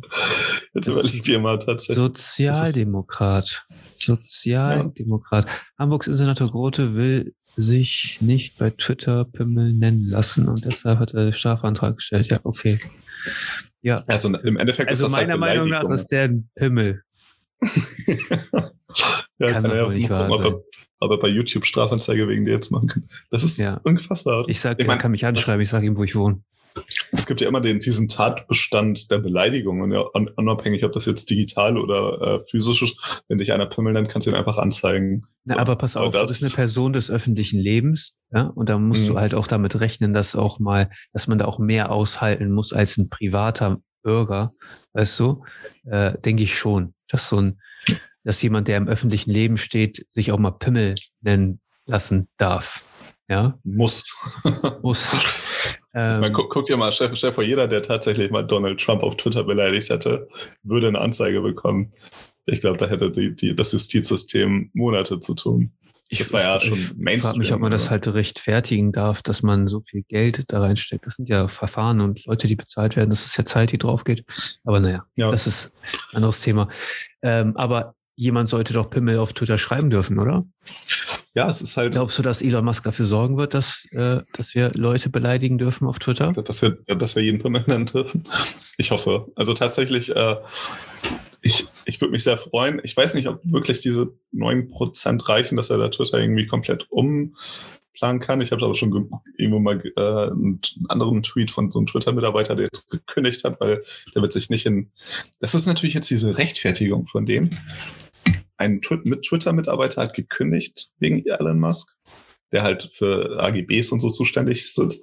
Jetzt überlege ich mal tatsächlich. Sozialdemokrat. Sozialdemokrat. Ja. Hamburgs Senator Grote will sich nicht bei Twitter Pimmel nennen lassen und deshalb hat er den Strafantrag gestellt. Ja, okay. Ja. Also im Endeffekt also ist das meiner halt Meinung nach ist der ein Pimmel. ja, kann, kann er ja nicht wahr gucken, er, ob er bei YouTube Strafanzeige wegen dir jetzt machen kann. Das ist ja. unfassbar. Ich sage, er kann mich anschreiben, ich sage ihm, wo ich wohne. Es gibt ja immer den, diesen Tatbestand der Beleidigung und ja, unabhängig, ob das jetzt digital oder äh, physisch ist, wenn dich einer Pimmel nennt, kannst du ihn einfach anzeigen. Na, aber pass auf, das, das ist eine Person des öffentlichen Lebens, ja, und da musst du mhm. halt auch damit rechnen, dass auch mal, dass man da auch mehr aushalten muss als ein privater Bürger, weißt du, äh, denke ich schon, dass so ein, dass jemand, der im öffentlichen Leben steht, sich auch mal Pimmel nennen lassen darf. Ja? Muss. Muss. Ähm, Man gu guckt ja mal, Chef, Chef vor jeder, der tatsächlich mal Donald Trump auf Twitter beleidigt hätte, würde eine Anzeige bekommen. Ich glaube, da hätte die, die, das Justizsystem Monate zu tun. Ich, das war ja schon ich Mainstream. Ich frage mich, ob man das halt rechtfertigen darf, dass man so viel Geld da reinsteckt. Das sind ja Verfahren und Leute, die bezahlt werden. Das ist ja Zeit, die drauf geht. Aber naja, ja. das ist ein anderes Thema. Ähm, aber jemand sollte doch Pimmel auf Twitter schreiben dürfen, oder? Ja, es ist halt. Glaubst du, dass Elon Musk dafür sorgen wird, dass, äh, dass wir Leute beleidigen dürfen auf Twitter? Dass wir, dass wir jeden nennen dürfen? Ich hoffe. Also tatsächlich, äh, ich, ich würde mich sehr freuen. Ich weiß nicht, ob wirklich diese 9% reichen, dass er da Twitter irgendwie komplett umplanen kann. Ich habe aber schon irgendwo mal äh, einen anderen Tweet von so einem Twitter-Mitarbeiter, der jetzt gekündigt hat, weil der wird sich nicht in. Das ist natürlich jetzt diese Rechtfertigung von dem ein Twitter-Mitarbeiter hat gekündigt wegen Elon Musk, der halt für AGBs und so zuständig ist,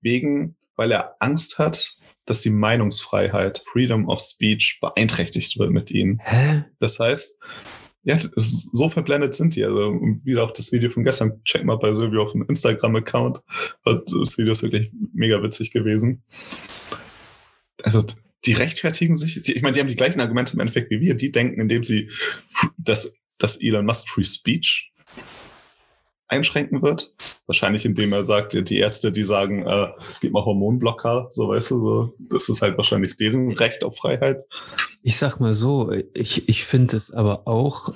wegen, weil er Angst hat, dass die Meinungsfreiheit, Freedom of Speech beeinträchtigt wird mit ihnen. Hä? Das heißt, ja, so verblendet sind die. Also wieder auch das Video von gestern, check mal bei Silvio auf dem Instagram-Account. Das Video ist wirklich mega witzig gewesen. Also die rechtfertigen sich, die, ich meine, die haben die gleichen Argumente im Endeffekt wie wir, die denken, indem sie, dass, dass Elon Musk Free Speech einschränken wird. Wahrscheinlich indem er sagt, die Ärzte, die sagen, äh, gib mal Hormonblocker, so weißt du, so, das ist halt wahrscheinlich deren Recht auf Freiheit. Ich sag mal so, ich, ich finde es aber auch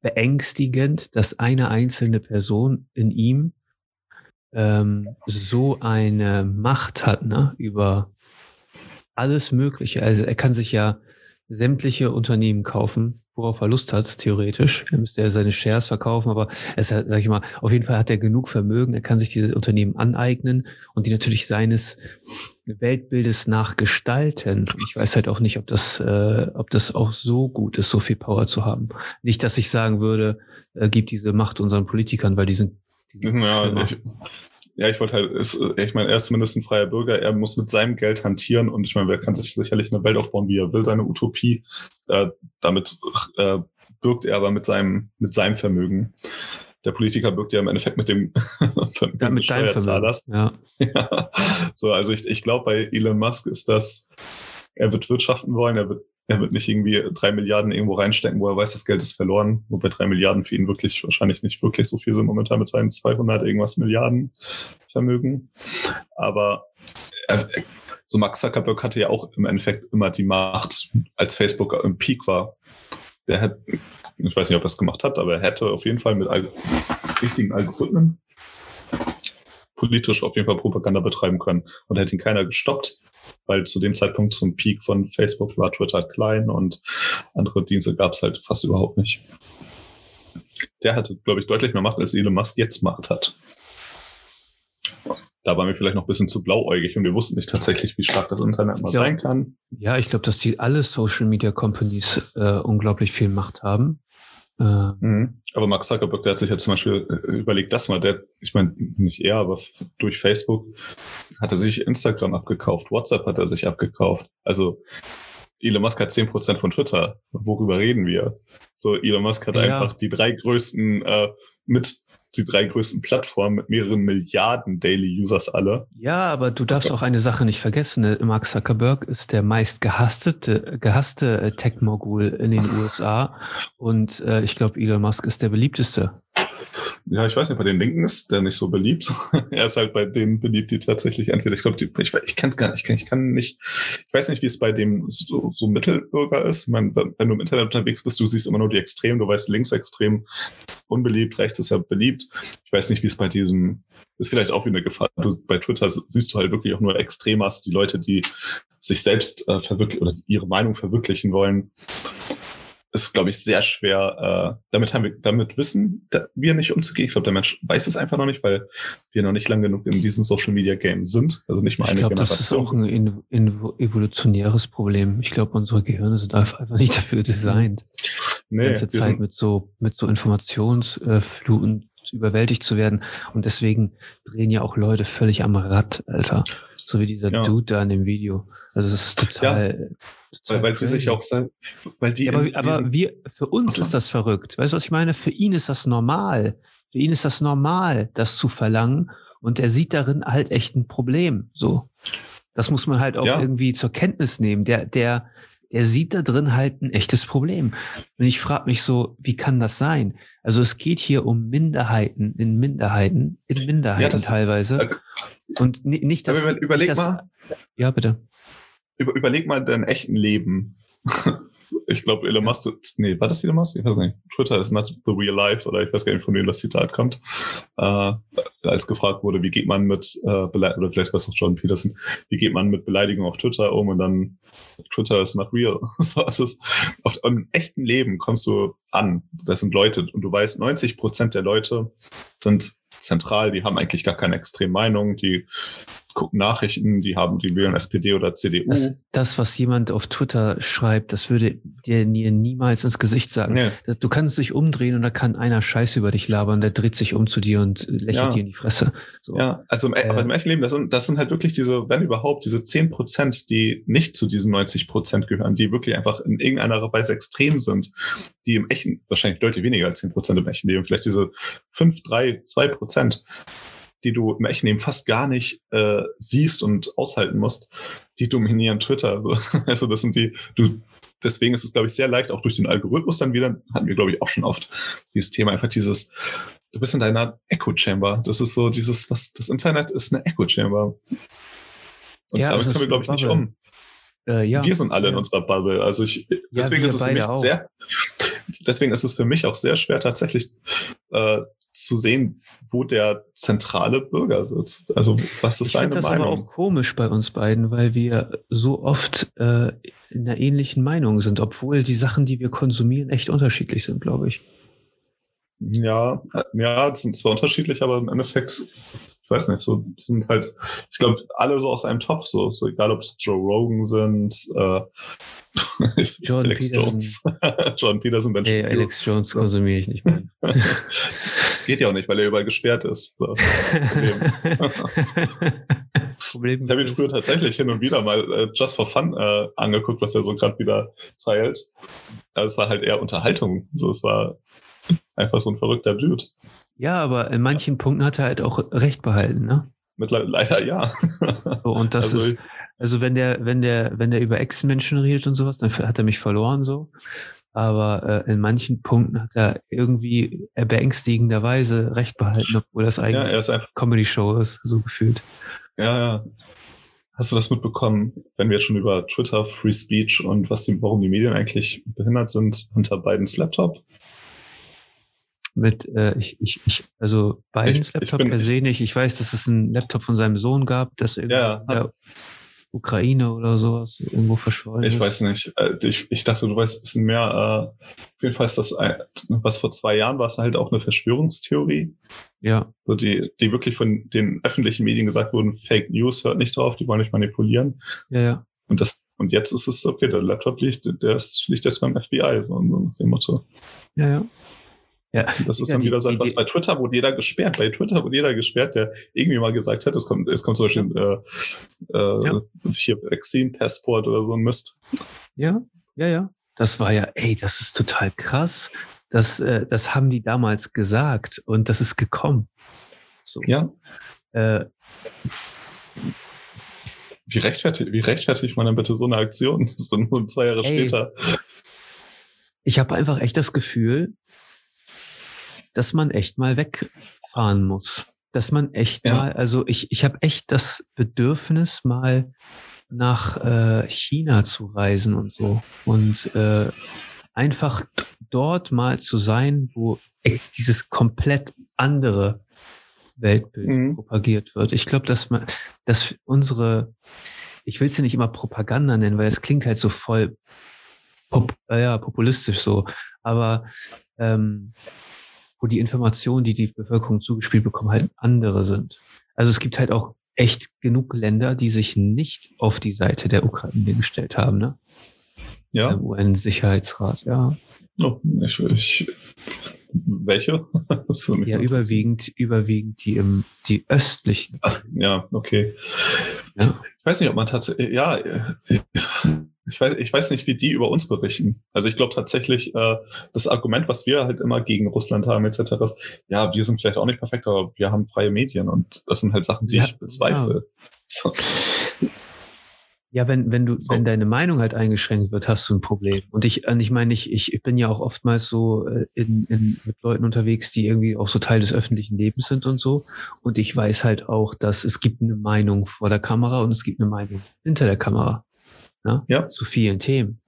beängstigend, dass eine einzelne Person in ihm ähm, so eine Macht hat ne, über alles Mögliche. Also er kann sich ja sämtliche Unternehmen kaufen, worauf er Lust hat, theoretisch. Er müsste ja seine Shares verkaufen, aber es hat, sag ich mal, auf jeden Fall hat er genug Vermögen, er kann sich diese Unternehmen aneignen und die natürlich seines Weltbildes nach gestalten. Ich weiß halt auch nicht, ob das, äh, ob das auch so gut ist, so viel Power zu haben. Nicht, dass ich sagen würde, äh, gib diese Macht unseren Politikern, weil die sind, die sind ja, ich, ja, ich wollte halt, ist, ich meine, er ist zumindest ein freier Bürger, er muss mit seinem Geld hantieren und ich meine, er kann sich sicherlich eine Welt aufbauen, wie er will, seine Utopie. Äh, damit äh, birgt er aber mit seinem, mit seinem Vermögen. Der Politiker birgt ja im Endeffekt mit dem Vermögen ja, mit Steuerzahlers. Ja. ja. So, also ich, ich glaube, bei Elon Musk ist das, er wird wirtschaften wollen, er wird er wird nicht irgendwie drei Milliarden irgendwo reinstecken, wo er weiß, das Geld ist verloren, wobei drei Milliarden für ihn wirklich wahrscheinlich nicht wirklich so viel sind momentan mit seinen 200 irgendwas Milliarden Vermögen. Aber er, so Max Zuckerberg hatte ja auch im Endeffekt immer die Macht, als Facebook im Peak war. Der hat, ich weiß nicht, ob er es gemacht hat, aber er hätte auf jeden Fall mit richtigen Algorithmen politisch auf jeden Fall Propaganda betreiben können und hätte ihn keiner gestoppt weil zu dem Zeitpunkt zum Peak von Facebook war Twitter halt klein und andere Dienste gab es halt fast überhaupt nicht. Der hatte, glaube ich, deutlich mehr Macht, als Elon Musk jetzt Macht hat. Da waren wir vielleicht noch ein bisschen zu blauäugig und wir wussten nicht tatsächlich, wie stark das Internet mal ja. sein kann. Ja, ich glaube, dass die alle Social Media Companies äh, unglaublich viel Macht haben. Äh, mhm. Aber Mark Zuckerberg, der hat sich ja zum Beispiel äh, überlegt, das mal, der, ich meine, nicht er, aber durch Facebook hat er sich Instagram abgekauft, WhatsApp hat er sich abgekauft. Also Elon Musk hat zehn Prozent von Twitter. Worüber reden wir? So, Elon Musk hat ja. einfach die drei größten äh, mit die drei größten Plattformen mit mehreren Milliarden Daily Users alle. Ja, aber du darfst auch eine Sache nicht vergessen. Ne? Mark Zuckerberg ist der meist gehasste, gehasste äh, Tech-Mogul in den USA und äh, ich glaube, Elon Musk ist der beliebteste. Ja, ich weiß nicht, bei den Linken ist der nicht so beliebt. er ist halt bei denen beliebt, die tatsächlich entweder, ich glaube, ich, ich kann gar nicht, ich kann, ich kann nicht, ich weiß nicht, wie es bei dem so, so Mittelbürger ist. Ich meine, wenn du im Internet unterwegs bist, du siehst immer nur die Extremen, du weißt linksextrem unbeliebt, rechts ist ja beliebt. Ich weiß nicht, wie es bei diesem, ist vielleicht auch wie eine Gefahr. Du, bei Twitter siehst du halt wirklich auch nur Extremas, die Leute, die sich selbst äh, verwirklichen oder ihre Meinung verwirklichen wollen ist, glaube ich, sehr schwer. Äh, damit haben wir, damit wissen wir nicht umzugehen. Ich glaube, der Mensch weiß es einfach noch nicht, weil wir noch nicht lang genug in diesem Social Media Game sind. Also nicht mal eine ich glaub, Generation. Das ist auch ein evolutionäres Problem. Ich glaube, unsere Gehirne sind einfach nicht dafür designt. Nee, die ganze Zeit mit so, mit so Informationsfluten überwältigt zu werden. Und deswegen drehen ja auch Leute völlig am Rad, Alter. So wie dieser ja. Dude da in dem Video. Also es ist total. Ja, total weil, weil die sich auch sagen, weil die. Ja, aber, aber wir, für uns ist das verrückt. Weißt du, was ich meine? Für ihn ist das normal. Für ihn ist das normal, das zu verlangen. Und er sieht darin halt echt ein Problem. So. Das muss man halt auch irgendwie zur Kenntnis nehmen. Der, der, der sieht da drin halt ein echtes Problem. Und ich frage mich so, wie kann das sein? Also es geht hier um Minderheiten in Minderheiten, in Minderheiten ja, das, teilweise. Äh, und nicht, dass. Überleg nicht, dass, mal. Ja, bitte. Über, überleg mal dein echten Leben. ich glaube, Elon Musk, nee, war das Elon Musk? Ich weiß nicht. Twitter is not the real life, oder ich weiß gar nicht, von wem das Zitat kommt. Äh, als gefragt wurde, wie geht man mit, äh, oder vielleicht es auch Jordan Peterson, wie geht man mit Beleidigung auf Twitter um und dann, Twitter is not real. so, es ist, auf, im echten Leben kommst du an. Das sind Leute, und du weißt, 90 Prozent der Leute sind zentral, die haben eigentlich gar keine extreme Meinung, die gucken Nachrichten, die haben, die wählen SPD oder CDU. Das, das, was jemand auf Twitter schreibt, das würde dir niemals ins Gesicht sagen. Nee. Du kannst dich umdrehen und da kann einer Scheiß über dich labern, der dreht sich um zu dir und lächelt ja. dir in die Fresse. So. Ja, also im, äh, aber im echten Leben, das sind, das sind halt wirklich diese, wenn überhaupt, diese zehn Prozent, die nicht zu diesen 90 Prozent gehören, die wirklich einfach in irgendeiner Weise extrem sind, die im echten, wahrscheinlich deutlich weniger als zehn Prozent im echten Leben, vielleicht diese fünf, drei, zwei Prozent, die du im echten Leben fast gar nicht äh, siehst und aushalten musst, die dominieren Twitter. Also das sind die, du, deswegen ist es, glaube ich, sehr leicht, auch durch den Algorithmus dann wieder, hatten wir, glaube ich, auch schon oft dieses Thema, einfach dieses, du bist in deiner Echo Chamber. Das ist so dieses, was das Internet ist eine Echo Chamber. Und ja, damit können wir, glaube ich, nicht um. Äh, ja. Wir sind alle in unserer Bubble. Also ich, deswegen ja, ist es für mich auch. sehr, deswegen ist es für mich auch sehr schwer, tatsächlich äh, zu sehen, wo der zentrale Bürger sitzt. Also was ist ich seine das Meinung? Das ist aber auch komisch bei uns beiden, weil wir so oft äh, in einer ähnlichen Meinung sind, obwohl die Sachen, die wir konsumieren, echt unterschiedlich sind, glaube ich. Ja, ja, sind zwar unterschiedlich, aber im Endeffekt ich weiß nicht, so sind halt, ich glaube, alle so aus einem Topf, so, so egal ob es Joe Rogan sind, äh, John Alex Peterson. Jones. John Peterson, Ben hey, Alex Jones konsumiere ich nicht mehr. Geht ja auch nicht, weil er überall gesperrt ist. Problem. Problem ich habe ihn früher tatsächlich hin und wieder mal äh, just for fun äh, angeguckt, was er so gerade wieder teilt. Aber es war halt eher Unterhaltung. So, es war einfach so ein verrückter Dude. Ja, aber in manchen Punkten hat er halt auch recht behalten, ne? Mittlerweile leider ja. so, und das also, ist, also wenn der, wenn der, wenn der über Ex-Menschen redet und sowas, dann hat er mich verloren so. Aber äh, in manchen Punkten hat er irgendwie beängstigenderweise recht behalten, obwohl das eigentlich ja, Comedy-Show ist, so gefühlt. Ja, ja. Hast du das mitbekommen, wenn wir jetzt schon über Twitter, Free Speech und was die, warum die Medien eigentlich behindert sind, unter Bidens Laptop? Mit, äh, ich, ich, ich, also Bidens Laptop per se nicht. Ich weiß, dass es einen Laptop von seinem Sohn gab, das irgendwie ja, in der Ukraine oder sowas irgendwo verschwunden ist. Ich weiß nicht. Äh, ich, ich dachte, du weißt ein bisschen mehr. Äh, auf jeden Fall ist das, ein, was vor zwei Jahren war es halt auch eine Verschwörungstheorie. Ja. So die, die wirklich von den öffentlichen Medien gesagt wurden, Fake News hört nicht drauf, die wollen nicht manipulieren. Ja, ja. Und das, und jetzt ist es okay, der Laptop liegt, der ist, liegt jetzt beim FBI, so, so nach dem Motto. Ja, ja. Ja. Das ist dann wieder so etwas bei Twitter, wurde jeder gesperrt. Bei Twitter wurde jeder gesperrt, der irgendwie mal gesagt hat, es kommt, es kommt zum Beispiel äh, äh, ja. hier Vaccine-Passport oder so ein Mist. Ja, ja, ja. Das war ja, ey, das ist total krass. Das, äh, das haben die damals gesagt und das ist gekommen. So. Ja. Äh, wie rechtfertigt, wie rechtfertigt man denn bitte so eine Aktion? So nur zwei Jahre ey, später. Ich habe einfach echt das Gefühl, dass man echt mal wegfahren muss. Dass man echt ja. mal, also ich, ich habe echt das Bedürfnis, mal nach äh, China zu reisen und so. Und äh, einfach dort mal zu sein, wo dieses komplett andere Weltbild mhm. propagiert wird. Ich glaube, dass man, dass unsere, ich will es ja nicht immer Propaganda nennen, weil es klingt halt so voll pop, äh, ja, populistisch so. Aber ähm, wo die Informationen, die die Bevölkerung zugespielt bekommen, halt andere sind. Also es gibt halt auch echt genug Länder, die sich nicht auf die Seite der Ukraine gestellt haben, ne? Ja. Im UN-Sicherheitsrat, ja. Oh, ich, ich, welche? ja, überwiegend, überwiegend die im, die östlichen. Ach, ja, okay. Ja. Ich weiß nicht, ob man tatsächlich, ja, ich weiß, ich weiß nicht, wie die über uns berichten. Also ich glaube tatsächlich, äh, das Argument, was wir halt immer gegen Russland haben, etc., ist, ja, wir sind vielleicht auch nicht perfekt, aber wir haben freie Medien und das sind halt Sachen, die ja, ich bezweifle. Ja. So. Ja, wenn, wenn du, so. wenn deine Meinung halt eingeschränkt wird, hast du ein Problem. Und ich, und ich meine, ich, ich bin ja auch oftmals so äh, in, in, mit Leuten unterwegs, die irgendwie auch so Teil des öffentlichen Lebens sind und so. Und ich weiß halt auch, dass es gibt eine Meinung vor der Kamera und es gibt eine Meinung hinter der Kamera ne? ja. zu vielen Themen.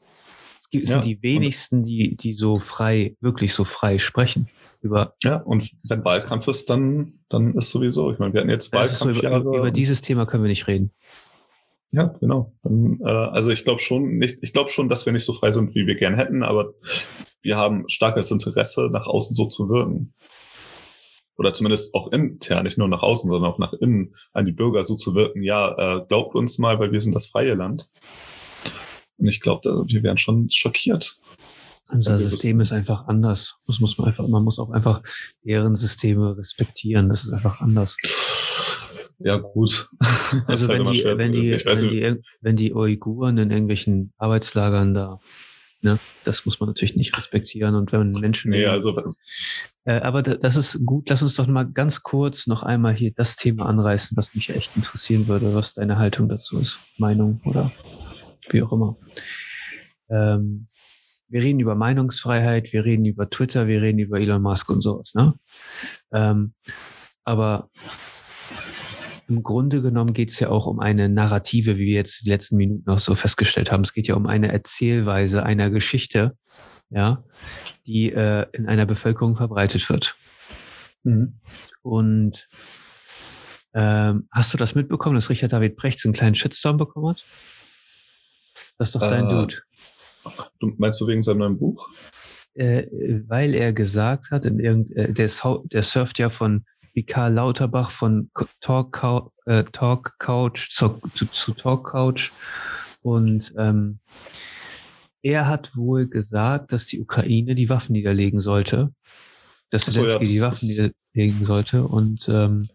Es gibt, ja. sind die wenigsten, die, die so frei, wirklich so frei sprechen. Über ja, und wenn Wahlkampf ist, dann, dann ist sowieso. Ich meine, wir hatten jetzt Wahlkampf. So, über, über dieses Thema können wir nicht reden. Ja, genau. Dann, äh, also ich glaube schon nicht, ich glaube schon, dass wir nicht so frei sind, wie wir gern hätten, aber wir haben starkes Interesse, nach außen so zu wirken. Oder zumindest auch intern, nicht nur nach außen, sondern auch nach innen an die Bürger so zu wirken, ja, äh, glaubt uns mal, weil wir sind das freie Land. Und ich glaube, wir wären schon schockiert. Unser System ist einfach anders. Das muss man einfach, man muss auch einfach deren Systeme respektieren. Das ist einfach anders. Ja, gut. Also wenn, halt die, wenn, die, wenn, die, wenn die Uiguren in irgendwelchen Arbeitslagern da, ne, das muss man natürlich nicht respektieren. Und wenn Menschen. Nee, also. Äh, aber das ist gut. Lass uns doch mal ganz kurz noch einmal hier das Thema anreißen, was mich echt interessieren würde, was deine Haltung dazu ist. Meinung oder wie auch immer. Ähm, wir reden über Meinungsfreiheit, wir reden über Twitter, wir reden über Elon Musk und sowas, ne? Ähm, aber im Grunde genommen geht es ja auch um eine Narrative, wie wir jetzt die letzten Minuten auch so festgestellt haben. Es geht ja um eine Erzählweise einer Geschichte, ja, die äh, in einer Bevölkerung verbreitet wird. Mhm. Und ähm, hast du das mitbekommen, dass Richard David Brecht so einen kleinen Shitstorm bekommen hat? Das ist doch dein äh, Dude. Du meinst du wegen seinem neuen Buch? Äh, weil er gesagt hat, in irgend, äh, der, der surft ja von wie Karl Lauterbach von Talk, äh, Talk Couch zu, zu, zu Talk Couch und ähm, er hat wohl gesagt, dass die Ukraine die Waffen niederlegen sollte, dass Zelensky so, ja, die Waffen niederlegen sollte und ähm,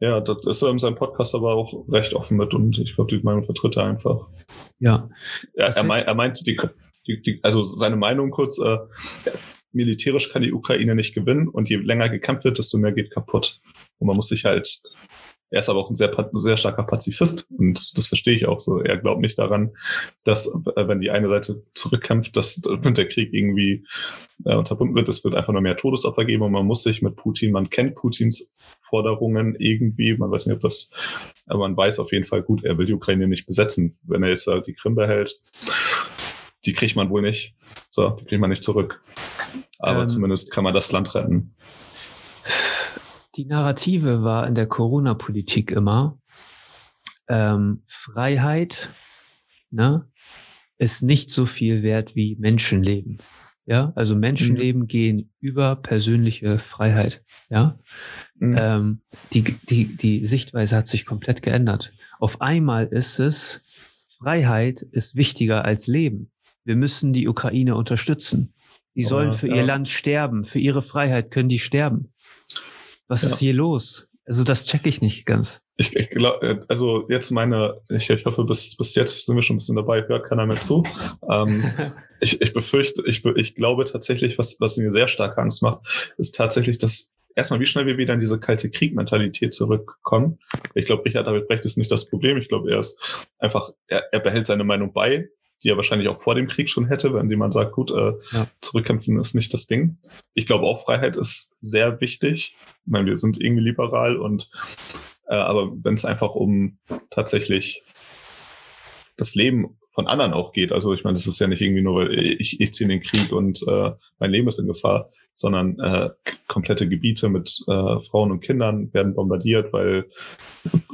ja, das ist er in seinem Podcast aber auch recht offen mit und ich glaube, die Meinung vertritt er einfach. Ja. ja er, mein, er meint, die, die, die, also seine Meinung kurz, äh, militärisch kann die Ukraine nicht gewinnen und je länger gekämpft wird, desto mehr geht kaputt. Und man muss sich halt er ist aber auch ein sehr, sehr starker Pazifist und das verstehe ich auch so. Er glaubt nicht daran, dass, äh, wenn die eine Seite zurückkämpft, dass der Krieg irgendwie äh, unterbunden wird. Es wird einfach nur mehr Todesopfer geben und man muss sich mit Putin, man kennt Putins Forderungen irgendwie, man weiß nicht, ob das, aber man weiß auf jeden Fall gut, er will die Ukraine nicht besetzen. Wenn er jetzt äh, die Krim behält, die kriegt man wohl nicht. So, die kriegt man nicht zurück. Aber ähm, zumindest kann man das Land retten. Die Narrative war in der Corona-Politik immer, ähm, Freiheit ne, ist nicht so viel wert wie Menschenleben. Ja, also Menschenleben mhm. gehen über persönliche Freiheit. Ja, mhm. ähm, die, die, die Sichtweise hat sich komplett geändert. Auf einmal ist es, Freiheit ist wichtiger als Leben. Wir müssen die Ukraine unterstützen. Die sollen für ja. ihr Land sterben. Für ihre Freiheit können die sterben. Was ja. ist hier los? Also das checke ich nicht ganz. Ich, ich glaube, also jetzt meine, ich, ich hoffe, bis, bis jetzt sind wir schon ein bisschen dabei, hört keiner mehr zu. Ähm, ich, ich befürchte, ich, ich glaube tatsächlich, was, was mir sehr stark Angst macht, ist tatsächlich, dass erstmal, wie schnell wir wieder in diese kalte Krieg-Mentalität zurückkommen. Ich glaube, Richard David Brecht ist nicht das Problem. Ich glaube, er ist einfach, er, er behält seine Meinung bei die er wahrscheinlich auch vor dem Krieg schon hätte, wenn jemand sagt, gut, äh, ja. zurückkämpfen ist nicht das Ding. Ich glaube auch Freiheit ist sehr wichtig. Ich meine, wir sind irgendwie liberal und äh, aber wenn es einfach um tatsächlich das Leben von anderen auch geht. Also ich meine, das ist ja nicht irgendwie nur, weil ich, ich ziehe in den Krieg und äh, mein Leben ist in Gefahr, sondern äh, komplette Gebiete mit äh, Frauen und Kindern werden bombardiert, weil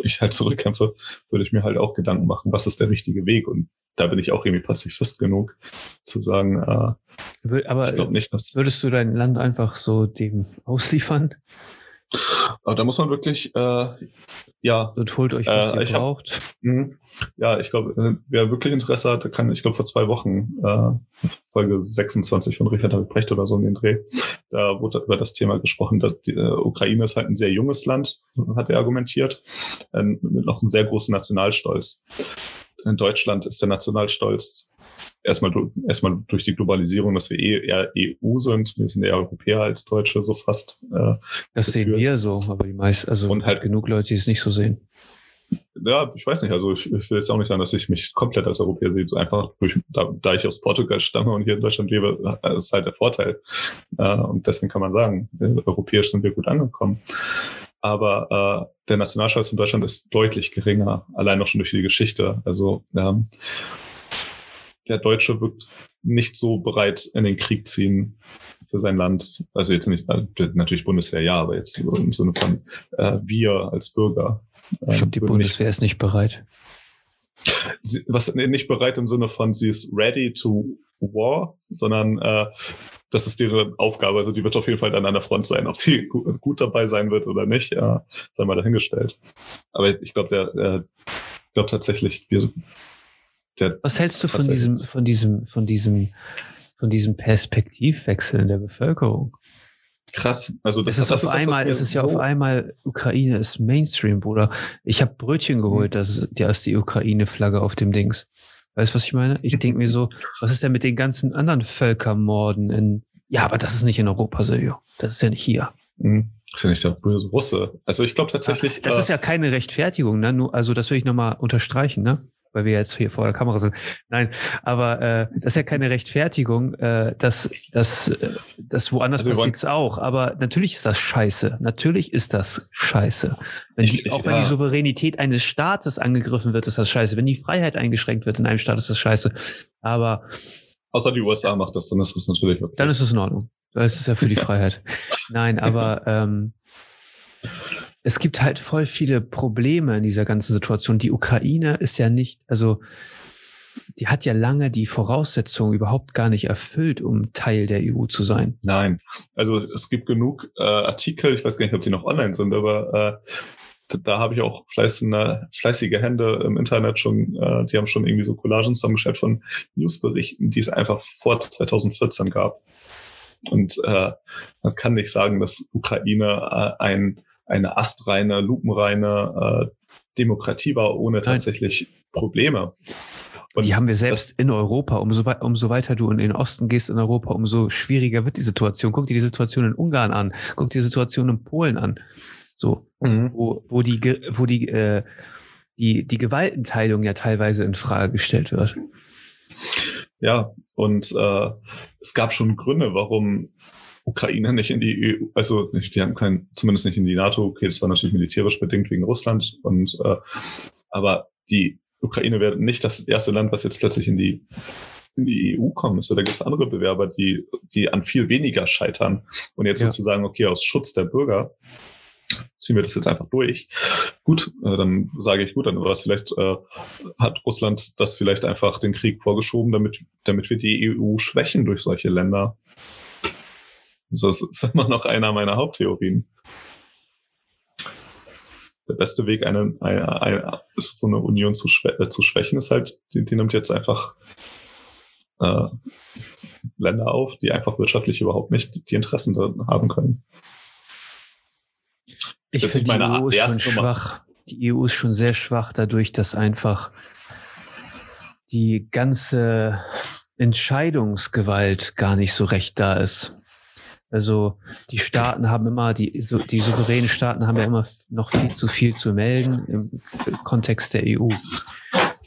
ich halt zurückkämpfe, würde ich mir halt auch Gedanken machen, was ist der richtige Weg? Und da bin ich auch irgendwie Pazifist genug zu sagen, äh, aber ich glaube nicht, dass würdest du dein Land einfach so dem ausliefern? Aber da muss man wirklich, äh, ja. Und holt euch, was äh, ihr braucht. Hab, mh, ja, ich glaube, äh, wer wirklich Interesse hat, kann, ich glaube, vor zwei Wochen, äh, Folge 26 von Richard David Brecht oder so in den Dreh, da wurde über das Thema gesprochen, dass die äh, Ukraine ist halt ein sehr junges Land, hat er argumentiert, äh, mit noch einem sehr großen Nationalstolz in Deutschland ist der Nationalstolz erstmal, erstmal durch die Globalisierung, dass wir eh eher EU sind. Wir sind eher Europäer als Deutsche, so fast. Äh, das geführt. sehen wir so, aber die meisten, also und halt genug Leute, die es nicht so sehen. Ja, ich weiß nicht. Also ich, ich will jetzt auch nicht sagen, dass ich mich komplett als Europäer sehe. Einfach durch, da, da ich aus Portugal stamme und hier in Deutschland lebe, äh, ist halt der Vorteil. Äh, und deswegen kann man sagen, europäisch sind wir gut angekommen aber äh, der Nationalstolz in Deutschland ist deutlich geringer, allein auch schon durch die Geschichte. Also ähm, der Deutsche wird nicht so bereit in den Krieg ziehen für sein Land. Also jetzt nicht, äh, natürlich Bundeswehr ja, aber jetzt im Sinne von äh, wir als Bürger. Äh, ich glaube, die Bundeswehr nicht, ist nicht bereit. Sie, was nicht bereit im Sinne von sie ist ready to war, sondern äh, das ist ihre Aufgabe. Also die wird auf jeden Fall an der Front sein. Ob sie gut dabei sein wird oder nicht, ja, sei mal dahingestellt. Aber ich glaube, der, äh, ich glaube tatsächlich, wir der Was hältst du von diesem, von diesem, von diesem, von diesem Perspektivwechsel in der Bevölkerung? Krass. Also das, es ist das auf ist einmal, das, es ist ja auf einmal, Ukraine ist Mainstream, Bruder. Ich habe Brötchen geholt, mhm. das, da ist die Ukraine-Flagge auf dem Dings. Weißt du, was ich meine? Ich denke mir so, was ist denn mit den ganzen anderen Völkermorden in, ja, aber das ist nicht in Europa, Silvio. Das ist ja nicht hier. Mhm. Das ist ja nicht der böse Russe. Also ich glaube tatsächlich. Das äh, ist ja keine Rechtfertigung, ne? Nur, also das will ich nochmal unterstreichen, ne? Weil wir jetzt hier vor der Kamera sind. Nein, aber äh, das ist ja keine Rechtfertigung, äh, dass das, äh, das woanders also passiert auch. Aber natürlich ist das scheiße. Natürlich ist das scheiße. Wenn ich, die, auch ich, wenn ja. die Souveränität eines Staates angegriffen wird, ist das scheiße. Wenn die Freiheit eingeschränkt wird in einem Staat, ist das scheiße. Aber außer die USA macht das, dann ist es natürlich okay. Dann ist es in Ordnung. Das ist ja für die Freiheit. Nein, aber ähm, es gibt halt voll viele Probleme in dieser ganzen Situation. Die Ukraine ist ja nicht, also die hat ja lange die Voraussetzungen überhaupt gar nicht erfüllt, um Teil der EU zu sein. Nein, also es gibt genug äh, Artikel, ich weiß gar nicht, ob die noch online sind, aber äh, da, habe ich auch fleißige, fleißige Hände im Internet schon, äh, die haben schon irgendwie so Collagen zusammengestellt von Newsberichten, die es einfach vor 2014 gab. Und äh, man kann nicht sagen, dass Ukraine äh, ein eine astreine, lupenreine äh, Demokratie war, ohne tatsächlich Nein. Probleme. Und die haben wir selbst in Europa. Umso, wei umso weiter du in den Osten gehst in Europa, umso schwieriger wird die Situation. Guck dir die Situation in Ungarn an, guck dir die Situation in Polen an. So, mhm. wo, wo die, wo die, äh, die, die Gewaltenteilung ja teilweise in Frage gestellt wird. Ja, und äh, es gab schon Gründe, warum Ukraine nicht in die EU, also die haben kein, zumindest nicht in die NATO, okay, das war natürlich militärisch bedingt wegen Russland und äh, aber die Ukraine wäre nicht das erste Land, was jetzt plötzlich in die in die EU kommen müsste. Da gibt es andere Bewerber, die, die an viel weniger scheitern. Und jetzt ja. sozusagen, okay, aus Schutz der Bürger ziehen wir das jetzt einfach durch. Gut, äh, dann sage ich gut, dann war es vielleicht, äh, hat Russland das vielleicht einfach den Krieg vorgeschoben, damit, damit wir die EU schwächen durch solche Länder. Das ist immer noch einer meiner Haupttheorien. Der beste Weg, eine, eine, eine so eine Union zu, schwä äh, zu schwächen, ist halt, die, die nimmt jetzt einfach äh, Länder auf, die einfach wirtschaftlich überhaupt nicht die Interessen haben können. Ich finde die EU ist schon schwach. Die EU ist schon sehr schwach dadurch, dass einfach die ganze Entscheidungsgewalt gar nicht so recht da ist. Also die Staaten haben immer, die, so, die souveränen Staaten haben ja immer noch viel zu viel zu melden im Kontext der EU.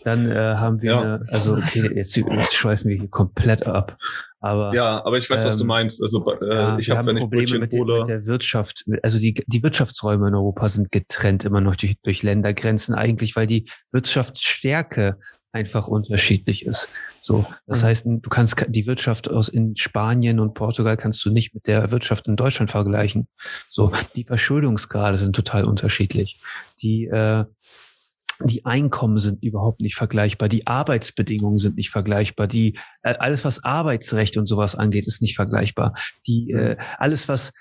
Dann äh, haben wir, ja. eine, also okay, jetzt, jetzt schweifen wir hier komplett ab. Aber ja, aber ich weiß, ähm, was du ähm, meinst. Also äh, ja, ich habe, ich Probleme mit, hole, mit der Wirtschaft. Also die die Wirtschaftsräume in Europa sind getrennt immer noch durch, durch Ländergrenzen eigentlich, weil die Wirtschaftsstärke einfach unterschiedlich ist. So, das mhm. heißt, du kannst die Wirtschaft aus in Spanien und Portugal kannst du nicht mit der Wirtschaft in Deutschland vergleichen. So, die Verschuldungsgrade sind total unterschiedlich. Die äh, die Einkommen sind überhaupt nicht vergleichbar, die Arbeitsbedingungen sind nicht vergleichbar, die äh, alles was Arbeitsrecht und sowas angeht, ist nicht vergleichbar. Die äh, alles was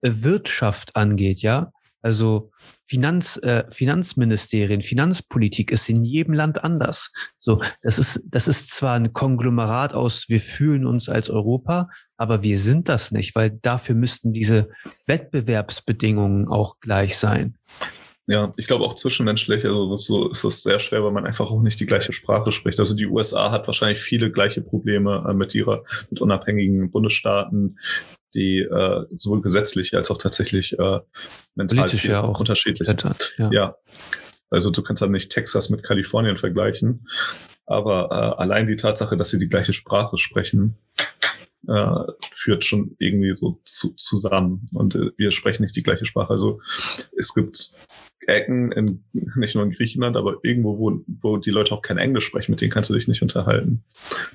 Wirtschaft angeht, ja, also Finanz, äh, Finanzministerien, Finanzpolitik ist in jedem Land anders. So, das ist, das ist zwar ein Konglomerat aus, wir fühlen uns als Europa, aber wir sind das nicht, weil dafür müssten diese Wettbewerbsbedingungen auch gleich sein. Ja, ich glaube auch zwischenmenschlich, also so ist es sehr schwer, weil man einfach auch nicht die gleiche Sprache spricht. Also die USA hat wahrscheinlich viele gleiche Probleme äh, mit ihrer, mit unabhängigen Bundesstaaten die äh, sowohl gesetzlich als auch tatsächlich äh, mental ja auch unterschiedlich sind. Ja. ja. Also du kannst dann nicht Texas mit Kalifornien vergleichen, aber äh, allein die Tatsache, dass sie die gleiche Sprache sprechen, äh, führt schon irgendwie so zu, zusammen. Und äh, wir sprechen nicht die gleiche Sprache. Also es gibt Ecken, in, nicht nur in Griechenland, aber irgendwo, wo, wo die Leute auch kein Englisch sprechen, mit denen kannst du dich nicht unterhalten.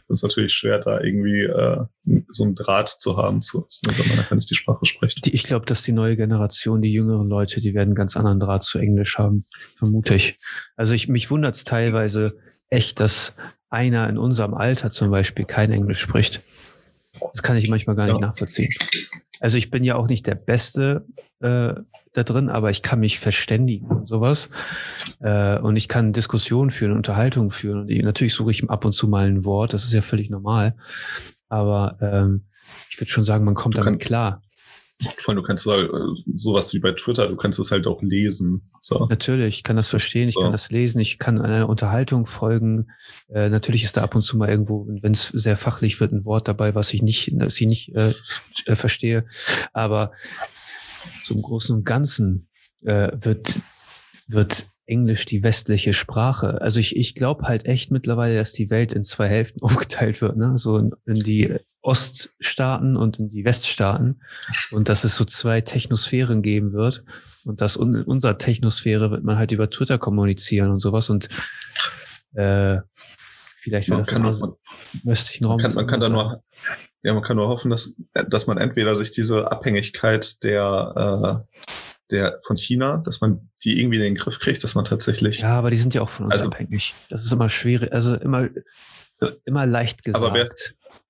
Das ist natürlich schwer, da irgendwie äh, so einen Draht zu haben, zu, wenn man einfach nicht die Sprache spricht. ich glaube, dass die neue Generation, die jüngeren Leute, die werden ganz anderen Draht zu Englisch haben, vermute ich. Also ich, mich wundert es teilweise echt, dass einer in unserem Alter zum Beispiel kein Englisch spricht. Das kann ich manchmal gar nicht ja. nachvollziehen. Also ich bin ja auch nicht der Beste äh, da drin, aber ich kann mich verständigen und sowas. Äh, und ich kann Diskussionen führen, Unterhaltungen führen. Und natürlich suche ich ab und zu mal ein Wort, das ist ja völlig normal. Aber ähm, ich würde schon sagen, man kommt du damit klar. Vor allem, du kannst halt, sowas wie bei Twitter, du kannst es halt auch lesen. So. Natürlich, ich kann das verstehen, ich so. kann das lesen, ich kann einer Unterhaltung folgen. Äh, natürlich ist da ab und zu mal irgendwo, wenn es sehr fachlich wird, ein Wort dabei, was ich nicht, was ich nicht äh, äh, verstehe. Aber so im Großen und Ganzen äh, wird, wird Englisch die westliche Sprache. Also ich, ich glaube halt echt mittlerweile, dass die Welt in zwei Hälften aufgeteilt wird, ne? So in, in die Oststaaten und in die Weststaaten. Und dass es so zwei Technosphären geben wird. Und dass in unserer Technosphäre wird man halt über Twitter kommunizieren und sowas. Und äh, vielleicht wird das immer so im östlichen Raum. Man kann, man kann da nur, ja, man kann nur hoffen, dass, dass man entweder sich diese Abhängigkeit der äh, der von China, dass man die irgendwie in den Griff kriegt, dass man tatsächlich. Ja, aber die sind ja auch von uns also, abhängig. Das ist immer schwierig, also immer, immer leicht gesagt. Aber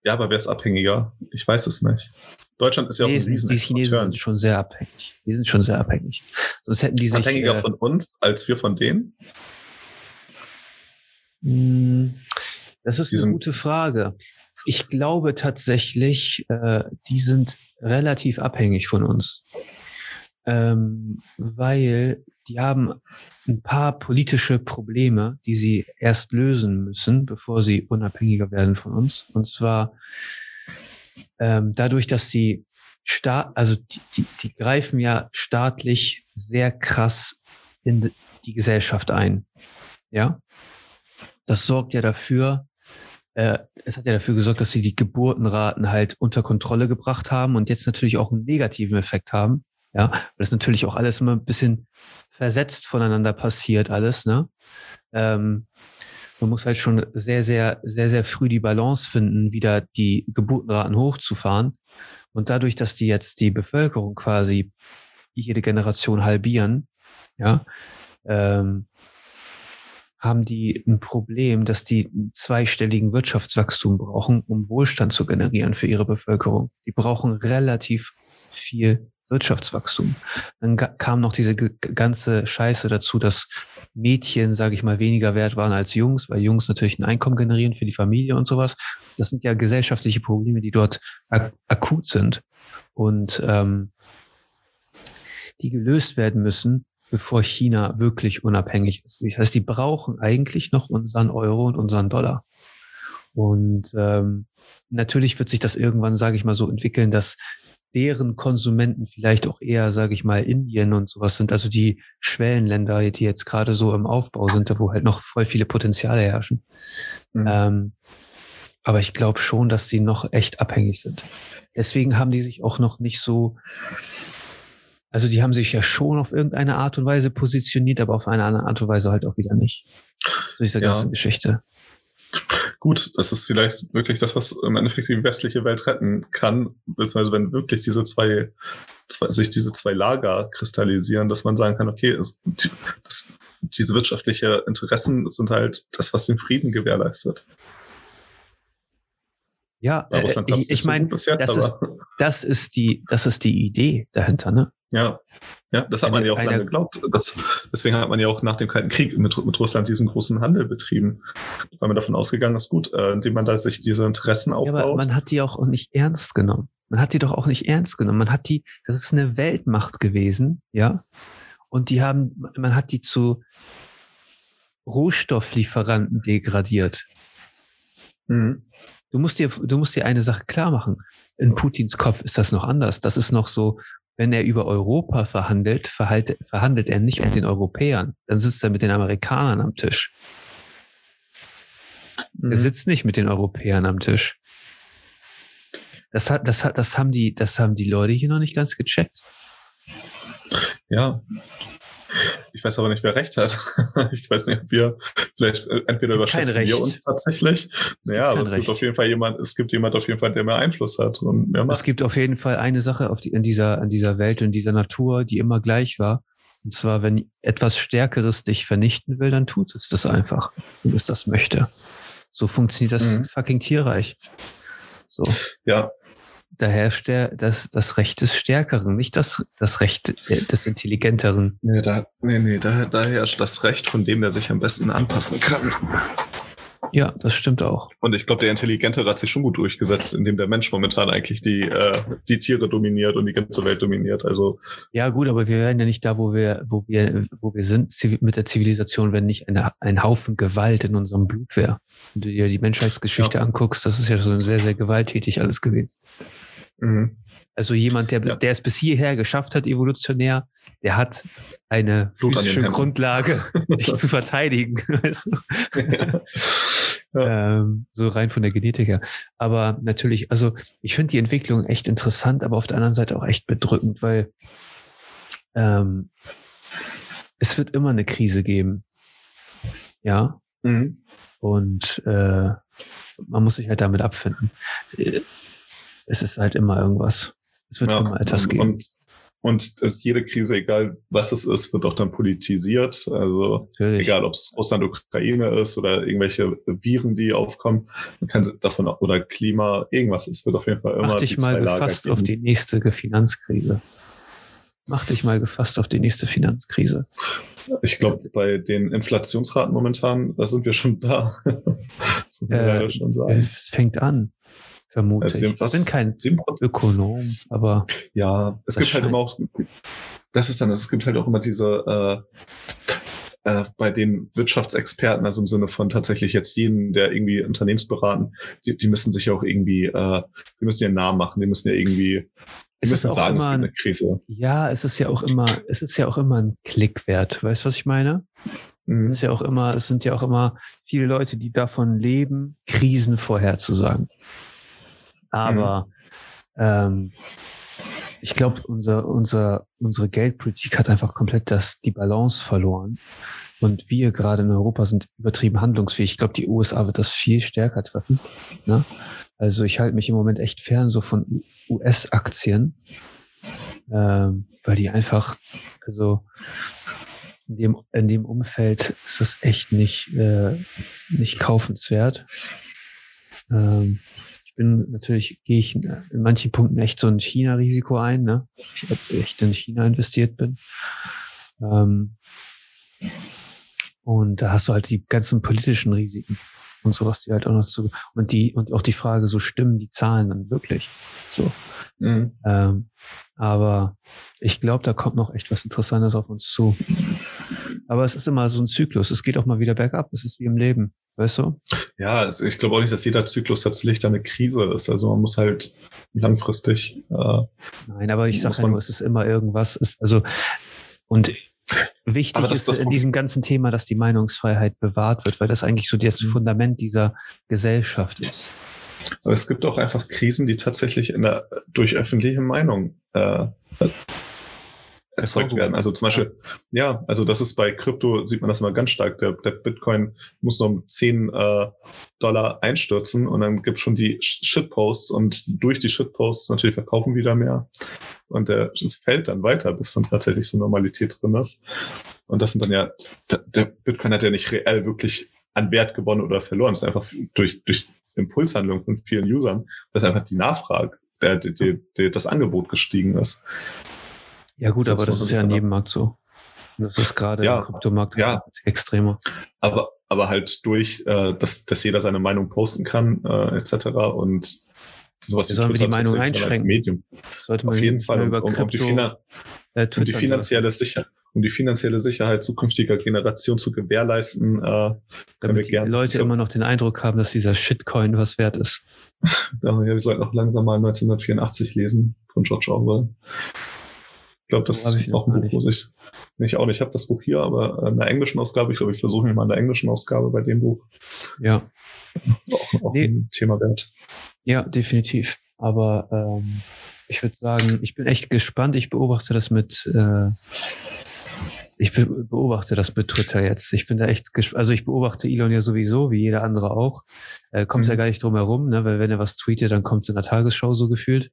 ja, aber wer ist abhängiger? Ich weiß es nicht. Deutschland ist ja nee, auch ein Riesen Die Chinesen sind schon sehr abhängig. Die sind schon sehr abhängig. Sonst hätten die sich. Abhängiger äh, von uns als wir von denen? Hm, das ist die eine gute Frage. Ich glaube tatsächlich, äh, die sind relativ abhängig von uns ähm, weil die haben ein paar politische Probleme, die sie erst lösen müssen, bevor sie unabhängiger werden von uns. Und zwar ähm, dadurch, dass sie Staat, also die, die, die greifen ja staatlich sehr krass in die Gesellschaft ein. Ja, das sorgt ja dafür, äh, es hat ja dafür gesorgt, dass sie die Geburtenraten halt unter Kontrolle gebracht haben und jetzt natürlich auch einen negativen Effekt haben, ja, weil das natürlich auch alles immer ein bisschen versetzt voneinander passiert, alles, ne? Ähm, man muss halt schon sehr, sehr, sehr, sehr früh die Balance finden, wieder die Geburtenraten hochzufahren. Und dadurch, dass die jetzt die Bevölkerung quasi jede Generation halbieren, ja, ähm, haben die ein Problem, dass die einen zweistelligen Wirtschaftswachstum brauchen, um Wohlstand zu generieren für ihre Bevölkerung. Die brauchen relativ viel Wirtschaftswachstum. Dann kam noch diese ganze Scheiße dazu, dass Mädchen, sage ich mal, weniger wert waren als Jungs, weil Jungs natürlich ein Einkommen generieren für die Familie und sowas. Das sind ja gesellschaftliche Probleme, die dort ak akut sind und ähm, die gelöst werden müssen, bevor China wirklich unabhängig ist. Das heißt, die brauchen eigentlich noch unseren Euro und unseren Dollar. Und ähm, natürlich wird sich das irgendwann, sage ich mal, so entwickeln, dass deren Konsumenten vielleicht auch eher, sage ich mal, Indien und sowas sind, also die Schwellenländer, die jetzt gerade so im Aufbau sind, da wo halt noch voll viele Potenziale herrschen. Mhm. Ähm, aber ich glaube schon, dass sie noch echt abhängig sind. Deswegen haben die sich auch noch nicht so, also die haben sich ja schon auf irgendeine Art und Weise positioniert, aber auf eine andere Art und Weise halt auch wieder nicht. So ist der ja. ganzen Geschichte. Gut, das ist vielleicht wirklich das, was im Endeffekt die westliche Welt retten kann, beziehungsweise wenn wirklich diese zwei, zwei sich diese zwei Lager kristallisieren, dass man sagen kann, okay, es, das, diese wirtschaftliche Interessen sind halt das, was den Frieden gewährleistet. Ja, äh, ich, ich meine, das, ist, das ist die, das ist die Idee dahinter, ne? Ja, ja, das hat man ja auch lange geglaubt. Das, deswegen hat man ja auch nach dem Kalten Krieg mit, mit Russland diesen großen Handel betrieben, weil man davon ausgegangen ist, gut, äh, indem man da sich diese Interessen aufbaut. Ja, aber man hat die auch nicht ernst genommen. Man hat die doch auch nicht ernst genommen. Man hat die, das ist eine Weltmacht gewesen, ja. Und die haben, man hat die zu Rohstofflieferanten degradiert. Mhm. Du musst dir, du musst dir eine Sache klar machen. In Putins Kopf ist das noch anders. Das ist noch so, wenn er über Europa verhandelt, verhandelt, verhandelt er nicht mit den Europäern. Dann sitzt er mit den Amerikanern am Tisch. Mhm. Er sitzt nicht mit den Europäern am Tisch. Das hat, das hat, das haben die, das haben die Leute hier noch nicht ganz gecheckt. Ja, ich weiß aber nicht, wer recht hat. ich weiß nicht, ob wir vielleicht äh, entweder überschätzen wir uns tatsächlich. Es naja, aber es gibt auf jeden Fall jemand, es gibt jemand auf jeden Fall, der mehr Einfluss hat und mehr macht. Es gibt auf jeden Fall eine Sache auf die, in dieser, in dieser Welt und dieser Natur, die immer gleich war. Und zwar, wenn etwas Stärkeres dich vernichten will, dann tut es das einfach, wenn es das möchte. So funktioniert das mhm. fucking Tierreich. So. Ja, da herrscht der, das, das Recht des Stärkeren, nicht das, das Recht des Intelligenteren. Nee, da, nee, nee da, da herrscht das Recht von dem, der sich am besten anpassen kann. Ja, das stimmt auch. Und ich glaube, der Intelligentere hat sich schon gut durchgesetzt, indem der Mensch momentan eigentlich die, äh, die Tiere dominiert und die ganze Welt dominiert. Also ja, gut, aber wir werden ja nicht da, wo wir, wo wir, wo wir sind mit der Zivilisation, wenn nicht eine, ein Haufen Gewalt in unserem Blut wäre. Wenn du dir die Menschheitsgeschichte ja. anguckst, das ist ja schon sehr, sehr gewalttätig alles gewesen. Mhm. Also jemand, der, ja. der es bis hierher geschafft hat, evolutionär, der hat eine physische Grundlage, sich zu verteidigen. Weißt du? ja. Ja. Ähm, so rein von der Genetik her. Aber natürlich, also ich finde die Entwicklung echt interessant, aber auf der anderen Seite auch echt bedrückend, weil ähm, es wird immer eine Krise geben. Ja. Mhm. Und äh, man muss sich halt damit abfinden. Es ist halt immer irgendwas. Es wird ja, immer etwas geben. Und, und jede Krise, egal was es ist, wird auch dann politisiert. Also Natürlich. egal, ob es Russland, Ukraine ist oder irgendwelche Viren, die aufkommen, man kann davon oder Klima, irgendwas. Es wird auf jeden Fall immer. Mach dich mal gefasst auf die nächste Finanzkrise. Mach dich mal gefasst auf die nächste Finanzkrise. Ich glaube, bei den Inflationsraten momentan, da sind wir schon da. das äh, schon sagen. Es fängt an vermute ich. Ich bin kein Ökonom, aber. Ja, es gibt halt immer auch, das ist dann, es gibt halt auch immer diese, äh, äh, bei den Wirtschaftsexperten, also im Sinne von tatsächlich jetzt jeden, der irgendwie Unternehmensberaten, die, die müssen sich ja auch irgendwie, äh, die müssen ihren Namen machen, die müssen ja irgendwie, die müssen sagen, es gibt eine Krise. Ja, es ist ja auch immer, es ist ja auch immer ein Klick wert. Weißt du, was ich meine? Mhm. Es ist ja auch immer, es sind ja auch immer viele Leute, die davon leben, Krisen vorherzusagen. Aber mhm. ähm, ich glaube, unser, unser, unsere Geldpolitik hat einfach komplett das, die Balance verloren. Und wir gerade in Europa sind übertrieben handlungsfähig. Ich glaube, die USA wird das viel stärker treffen. Ne? Also ich halte mich im Moment echt fern so von US-Aktien, ähm, weil die einfach, also in dem, in dem Umfeld ist das echt nicht, äh, nicht kaufenswert. Ähm, ich bin natürlich, gehe ich in manchen Punkten echt so ein China-Risiko ein, ne? Ich echt in China investiert bin. Ähm, und da hast du halt die ganzen politischen Risiken und sowas, die halt auch noch zu, und die, und auch die Frage, so stimmen die Zahlen dann wirklich? So. Mhm. Ähm, aber ich glaube, da kommt noch echt was Interessantes auf uns zu. Aber es ist immer so ein Zyklus. Es geht auch mal wieder bergab. Es ist wie im Leben. Weißt du? Ja, ich glaube auch nicht, dass jeder Zyklus tatsächlich eine Krise ist. Also man muss halt langfristig. Äh, Nein, aber ich sage ja nur, es ist immer irgendwas. Ist, also und wichtig ist in diesem ganzen Thema, dass die Meinungsfreiheit bewahrt wird, weil das eigentlich so das mhm. Fundament dieser Gesellschaft ist. Aber es gibt auch einfach Krisen, die tatsächlich in der, durch öffentliche Meinung äh, erzeugt werden. Also zum Beispiel, ja, also das ist bei Krypto, sieht man das immer ganz stark. Der, der Bitcoin muss nur um 10 äh, Dollar einstürzen und dann gibt schon die Shitposts und durch die Shitposts natürlich verkaufen wieder mehr. Und der fällt dann weiter, bis dann tatsächlich so Normalität drin ist. Und das sind dann ja, der Bitcoin hat ja nicht reell wirklich an Wert gewonnen oder verloren. Es ist einfach durch, durch Impulshandlung von vielen Usern, dass einfach die Nachfrage, der, der, der, das Angebot gestiegen ist. Ja gut, aber das ist ja im Nebenmarkt so. Das ist gerade ja, im Kryptomarkt ja. extremer. Aber, aber halt durch, äh, dass, dass jeder seine Meinung posten kann, äh, etc. Und sowas wie Sollen wir die Meinung einschränken? Medium. Sollte man Auf jeden Fall, über um, um, die, äh, um die finanzielle Sicherheit um die finanzielle Sicherheit zukünftiger Generationen zu gewährleisten. Äh, Damit die Leute immer noch den Eindruck haben, dass dieser Shitcoin was wert ist. ja, wir sollten auch langsam mal 1984 lesen von George Orwell. Ich glaube, das ist auch ein Buch, wo sich nicht auch nicht. Ich habe das Buch hier, aber in der englischen Ausgabe. Ich glaube, ich versuche mir mal in der englischen Ausgabe bei dem Buch. Ja. Auch, auch nee. ein Thema wert. Ja, definitiv. Aber ähm, ich würde sagen, ich bin echt gespannt. Ich beobachte das mit äh, ich beobachte das mit Twitter jetzt. Ich bin da echt, also ich beobachte Elon ja sowieso, wie jeder andere auch. Äh, kommt mhm. ja gar nicht drum herum, ne? weil wenn er was tweetet, dann kommt es in der Tagesschau so gefühlt.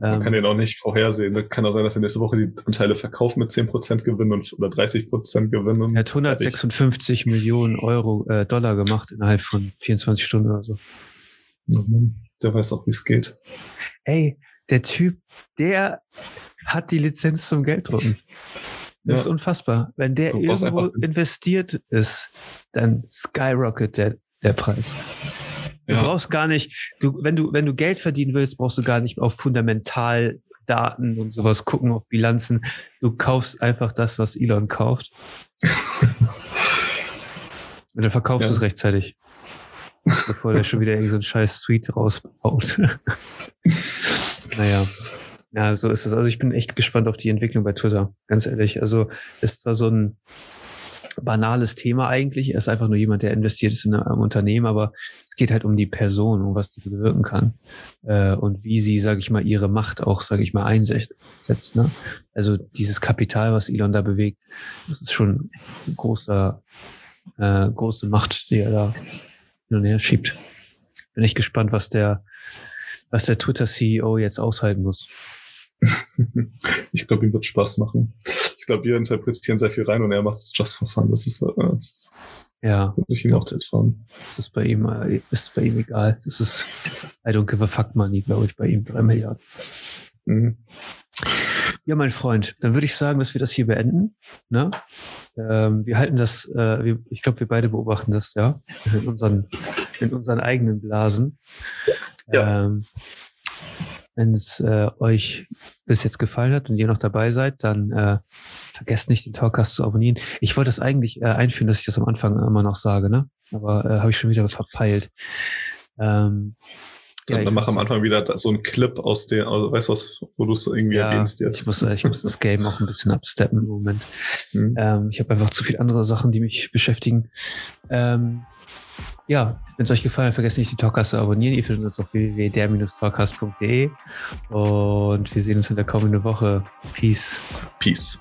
Man ähm, kann den auch nicht vorhersehen. Ne? Kann auch sein, dass er nächste Woche die Anteile verkauft mit 10% Gewinn und, oder 30% Gewinn. Er hat 156 fertig. Millionen Euro, äh, Dollar gemacht innerhalb von 24 Stunden oder so. Der weiß auch, wie es geht. Ey, der Typ, der hat die Lizenz zum Gelddrucken. Das ja. ist unfassbar. Wenn der irgendwo investiert ist, dann skyrocket der, der Preis. Du ja. brauchst gar nicht, du, wenn du, wenn du Geld verdienen willst, brauchst du gar nicht auf Fundamentaldaten und sowas gucken, auf Bilanzen. Du kaufst einfach das, was Elon kauft. und dann verkaufst ja. du es rechtzeitig. bevor der schon wieder irgendeinen so scheiß Tweet rausbaut. naja. Ja, so ist es. Also ich bin echt gespannt auf die Entwicklung bei Twitter, ganz ehrlich. Also es war so ein banales Thema eigentlich. Er ist einfach nur jemand, der investiert ist in einem Unternehmen, aber es geht halt um die Person, um was die bewirken kann äh, und wie sie, sage ich mal, ihre Macht auch, sage ich mal, einsetzt. Ne? Also dieses Kapital, was Elon da bewegt, das ist schon ein großer, äh, große Macht, die er da hin und her schiebt. Bin echt gespannt, was der, was der Twitter-CEO jetzt aushalten muss. ich glaube, ihm wird Spaß machen. Ich glaube, wir interpretieren sehr viel rein und er macht es just for fun. Das ist, das ja. Würde ich ihm auch zutrauen. Das ist bei ihm, äh, ist bei ihm egal. Das ist, I don't give a fuck money, glaube ich, bei ihm. Drei Milliarden. Mhm. Ja, mein Freund, dann würde ich sagen, dass wir das hier beenden. Ne? Ähm, wir halten das, äh, wir, ich glaube, wir beide beobachten das, ja, in unseren, in unseren eigenen Blasen. Ja. Ähm, wenn es äh, euch bis jetzt gefallen hat und ihr noch dabei seid, dann äh, vergesst nicht, den Talkcast zu abonnieren. Ich wollte das eigentlich äh, einführen, dass ich das am Anfang immer noch sage, ne? Aber äh, habe ich schon wieder verpeilt. Ähm, ja, und dann mach am Anfang wieder so einen Clip aus der, also, weißt du was, wo du es irgendwie ja, erwähnst jetzt. Ich muss, äh, ich muss das Game auch ein bisschen absteppen im Moment. Mhm. Ähm, ich habe einfach zu viele andere Sachen, die mich beschäftigen. Ähm, ja, wenn es euch gefallen hat, vergesst nicht, die Talkcast zu abonnieren. Ihr findet uns auf www.der-talkcast.de und wir sehen uns in der kommenden Woche. Peace. Peace.